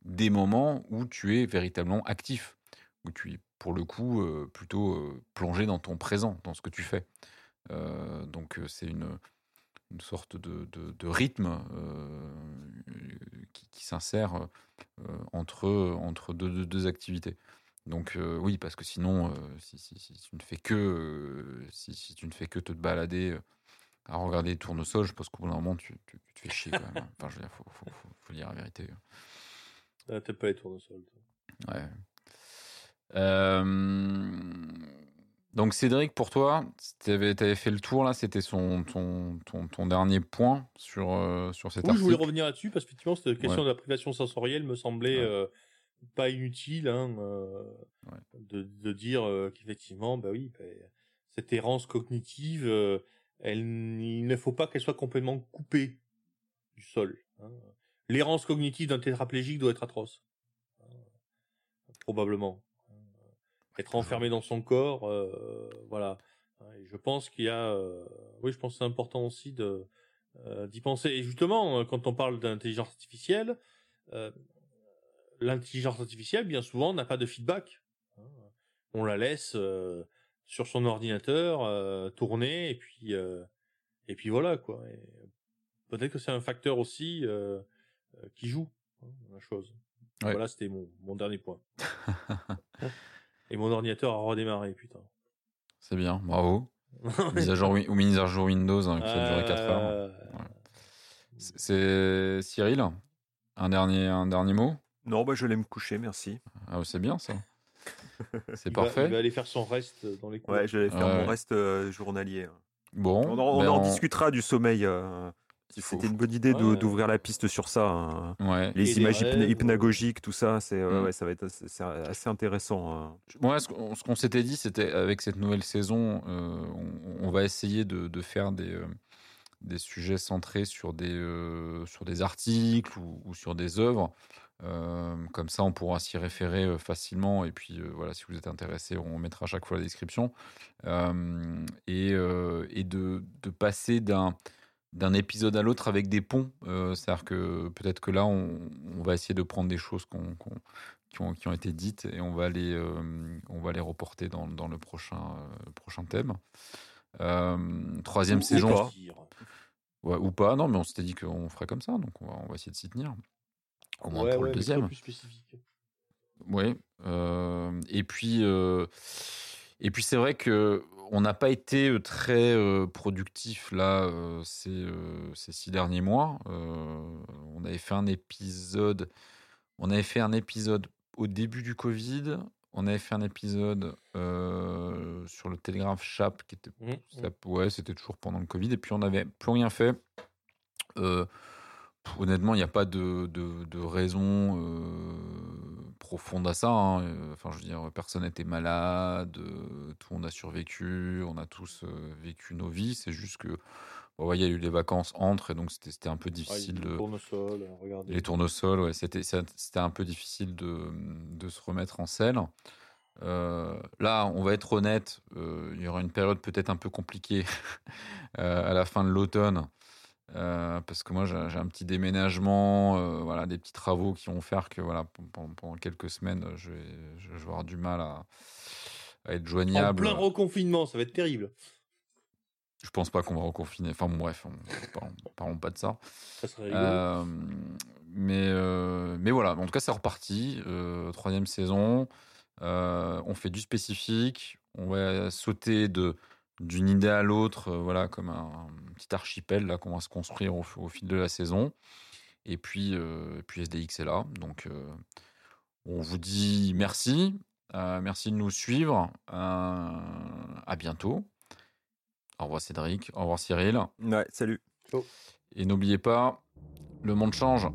des moments où tu es véritablement actif, où tu es pour le coup euh, plutôt plongé dans ton présent, dans ce que tu fais. Donc c'est une, sorte de, de- de rythme qui, qui s'insère euh, entre, entre deux, deux- deux activités. Donc euh, oui, parce que sinon, euh, si, si- si tu ne fais que euh, si, si tu ne fais que te balader euh, à regarder les tournesols, je pense qu'au bout d'un moment, tu, tu- tu te fais chier quand même. hein. Enfin, je veux dire, faut, faut, faut- faut dire la vérité. Ah, T'aimes pas les tournesols. toi. Ouais. Donc Cédric, pour toi, tu avais, fait le tour là, c'était son ton, ton, ton dernier point sur, euh, sur cet Oui, je voulais revenir là-dessus parce qu'effectivement, cette question Ouais. de la privation sensorielle me semblait Ouais. euh, pas inutile hein, euh, Ouais. de, de dire euh, qu'effectivement, bah oui, bah, cette errance cognitive, elle, il ne faut pas qu'elle soit complètement coupée du sol. hein. L'errance cognitive d'un tétraplégique doit être atroce, hein, probablement. Être enfermé dans son corps, euh, voilà. Et je pense qu'il y a, euh, oui, je pense que c'est important aussi de euh, d'y penser. Et justement, quand on parle d'intelligence artificielle, euh, l'intelligence artificielle, bien souvent, n'a pas de feedback. hein. On la laisse euh, sur son ordinateur euh, tourner et puis euh, et puis voilà quoi. Peut-être que c'est un facteur aussi qui joue hein, la chose. Ouais. Voilà, c'était mon, mon dernier point. [laughs] et mon ordinateur a redémarré, putain. C'est bien, bravo. [laughs] Mise à jour, ou mise à jour Windows hein, qui a duré 4 heures. Euh, C'est- Cyril, un dernier, un dernier mot? Non, bah, je vais me coucher, merci. ah, C'est bien ça. [laughs] C'est il va- parfait. il va aller faire son reste dans les cours. Ouais, je vais faire Ouais. mon reste euh, journalier. Bon, On en, on ben, en on- discutera du sommeil. euh, faut- C'était une bonne idée Ouais. d'ouvrir la piste sur ça. hein. Ouais. Les images rêves, hypnagogiques, tout ça, c'est ouais, Mm. ouais, ça va être assez, c'est assez intéressant. hein. Moi, ce qu'on ce qu'on s'était dit, c'était avec cette nouvelle saison, euh, on, on va essayer de, de faire des, euh, des sujets centrés sur des, euh, sur des articles ou, ou sur des œuvres. Euh, comme ça, on pourra s'y référer facilement. Et puis, euh, voilà, si vous êtes intéressé, on mettra à chaque fois la description. Euh, et et, et de, de passer d'un d'un épisode à l'autre avec des ponts. Euh, C'est-à-dire que peut-être que là, on, on va essayer de prendre des choses qui, ont, qui ont été dites et on va les, euh, on va les reporter dans, dans le prochain, euh, prochain thème. Troisième saison. Ouais, ou pas, non, mais on s'était dit qu'on ferait comme ça, donc on va, on va essayer de s'y tenir. Au moins Ouais, pour ouais, le deuxième. plus spécifique. Oui. et puis, et puis c'est vrai que on n'a pas été euh, très euh, productif là euh, ces, euh, ces six derniers mois. On avait fait un épisode. On avait fait un épisode au début du Covid. On avait fait un épisode sur le télégraphe Chap qui était Mmh, ça- ouais, c'était toujours pendant le Covid. Et puis on n'avait plus rien fait. Honnêtement, il n'y a pas de, de, de raison profonde à ça. hein. Euh, Enfin, je veux dire, personne n'était malade, euh, tout le monde a survécu, on a tous euh, vécu nos vies. C'est juste que, bon, ouais, il y a eu les vacances entre, et donc c'était un peu Ah, difficile du de. tournesol, regardez. Les tournesols, ouais, c'était un peu difficile de, de se remettre en selle. Euh, là, on va être honnête, euh, il y aura une période peut-être un peu compliquée [laughs] à la fin de l'automne, euh, parce que moi j'ai un petit déménagement, euh, voilà, des petits travaux qui vont faire que voilà, pendant, pendant quelques semaines, je vais, je vais avoir du mal à, à être En joignable. plein reconfinement, ça va être terrible. Je pense pas qu'on va reconfiner. Enfin bref, on, parlons, parlons pas de ça. Ça serait rigolo. Euh, mais, euh, mais voilà, en tout cas, c'est reparti. euh, troisième saison. Euh, on fait du spécifique. On va sauter de d'une idée à l'autre, euh, voilà, comme un, un petit archipel là qu'on va se construire au, au fil de la saison. Et puis, euh, et puis SDX est là. Donc, euh, on vous dit merci. Euh, merci de nous suivre. Euh, à bientôt. Au revoir Cédric. Au revoir Cyril. Ouais, salut. Et n'oubliez pas, Le monde change.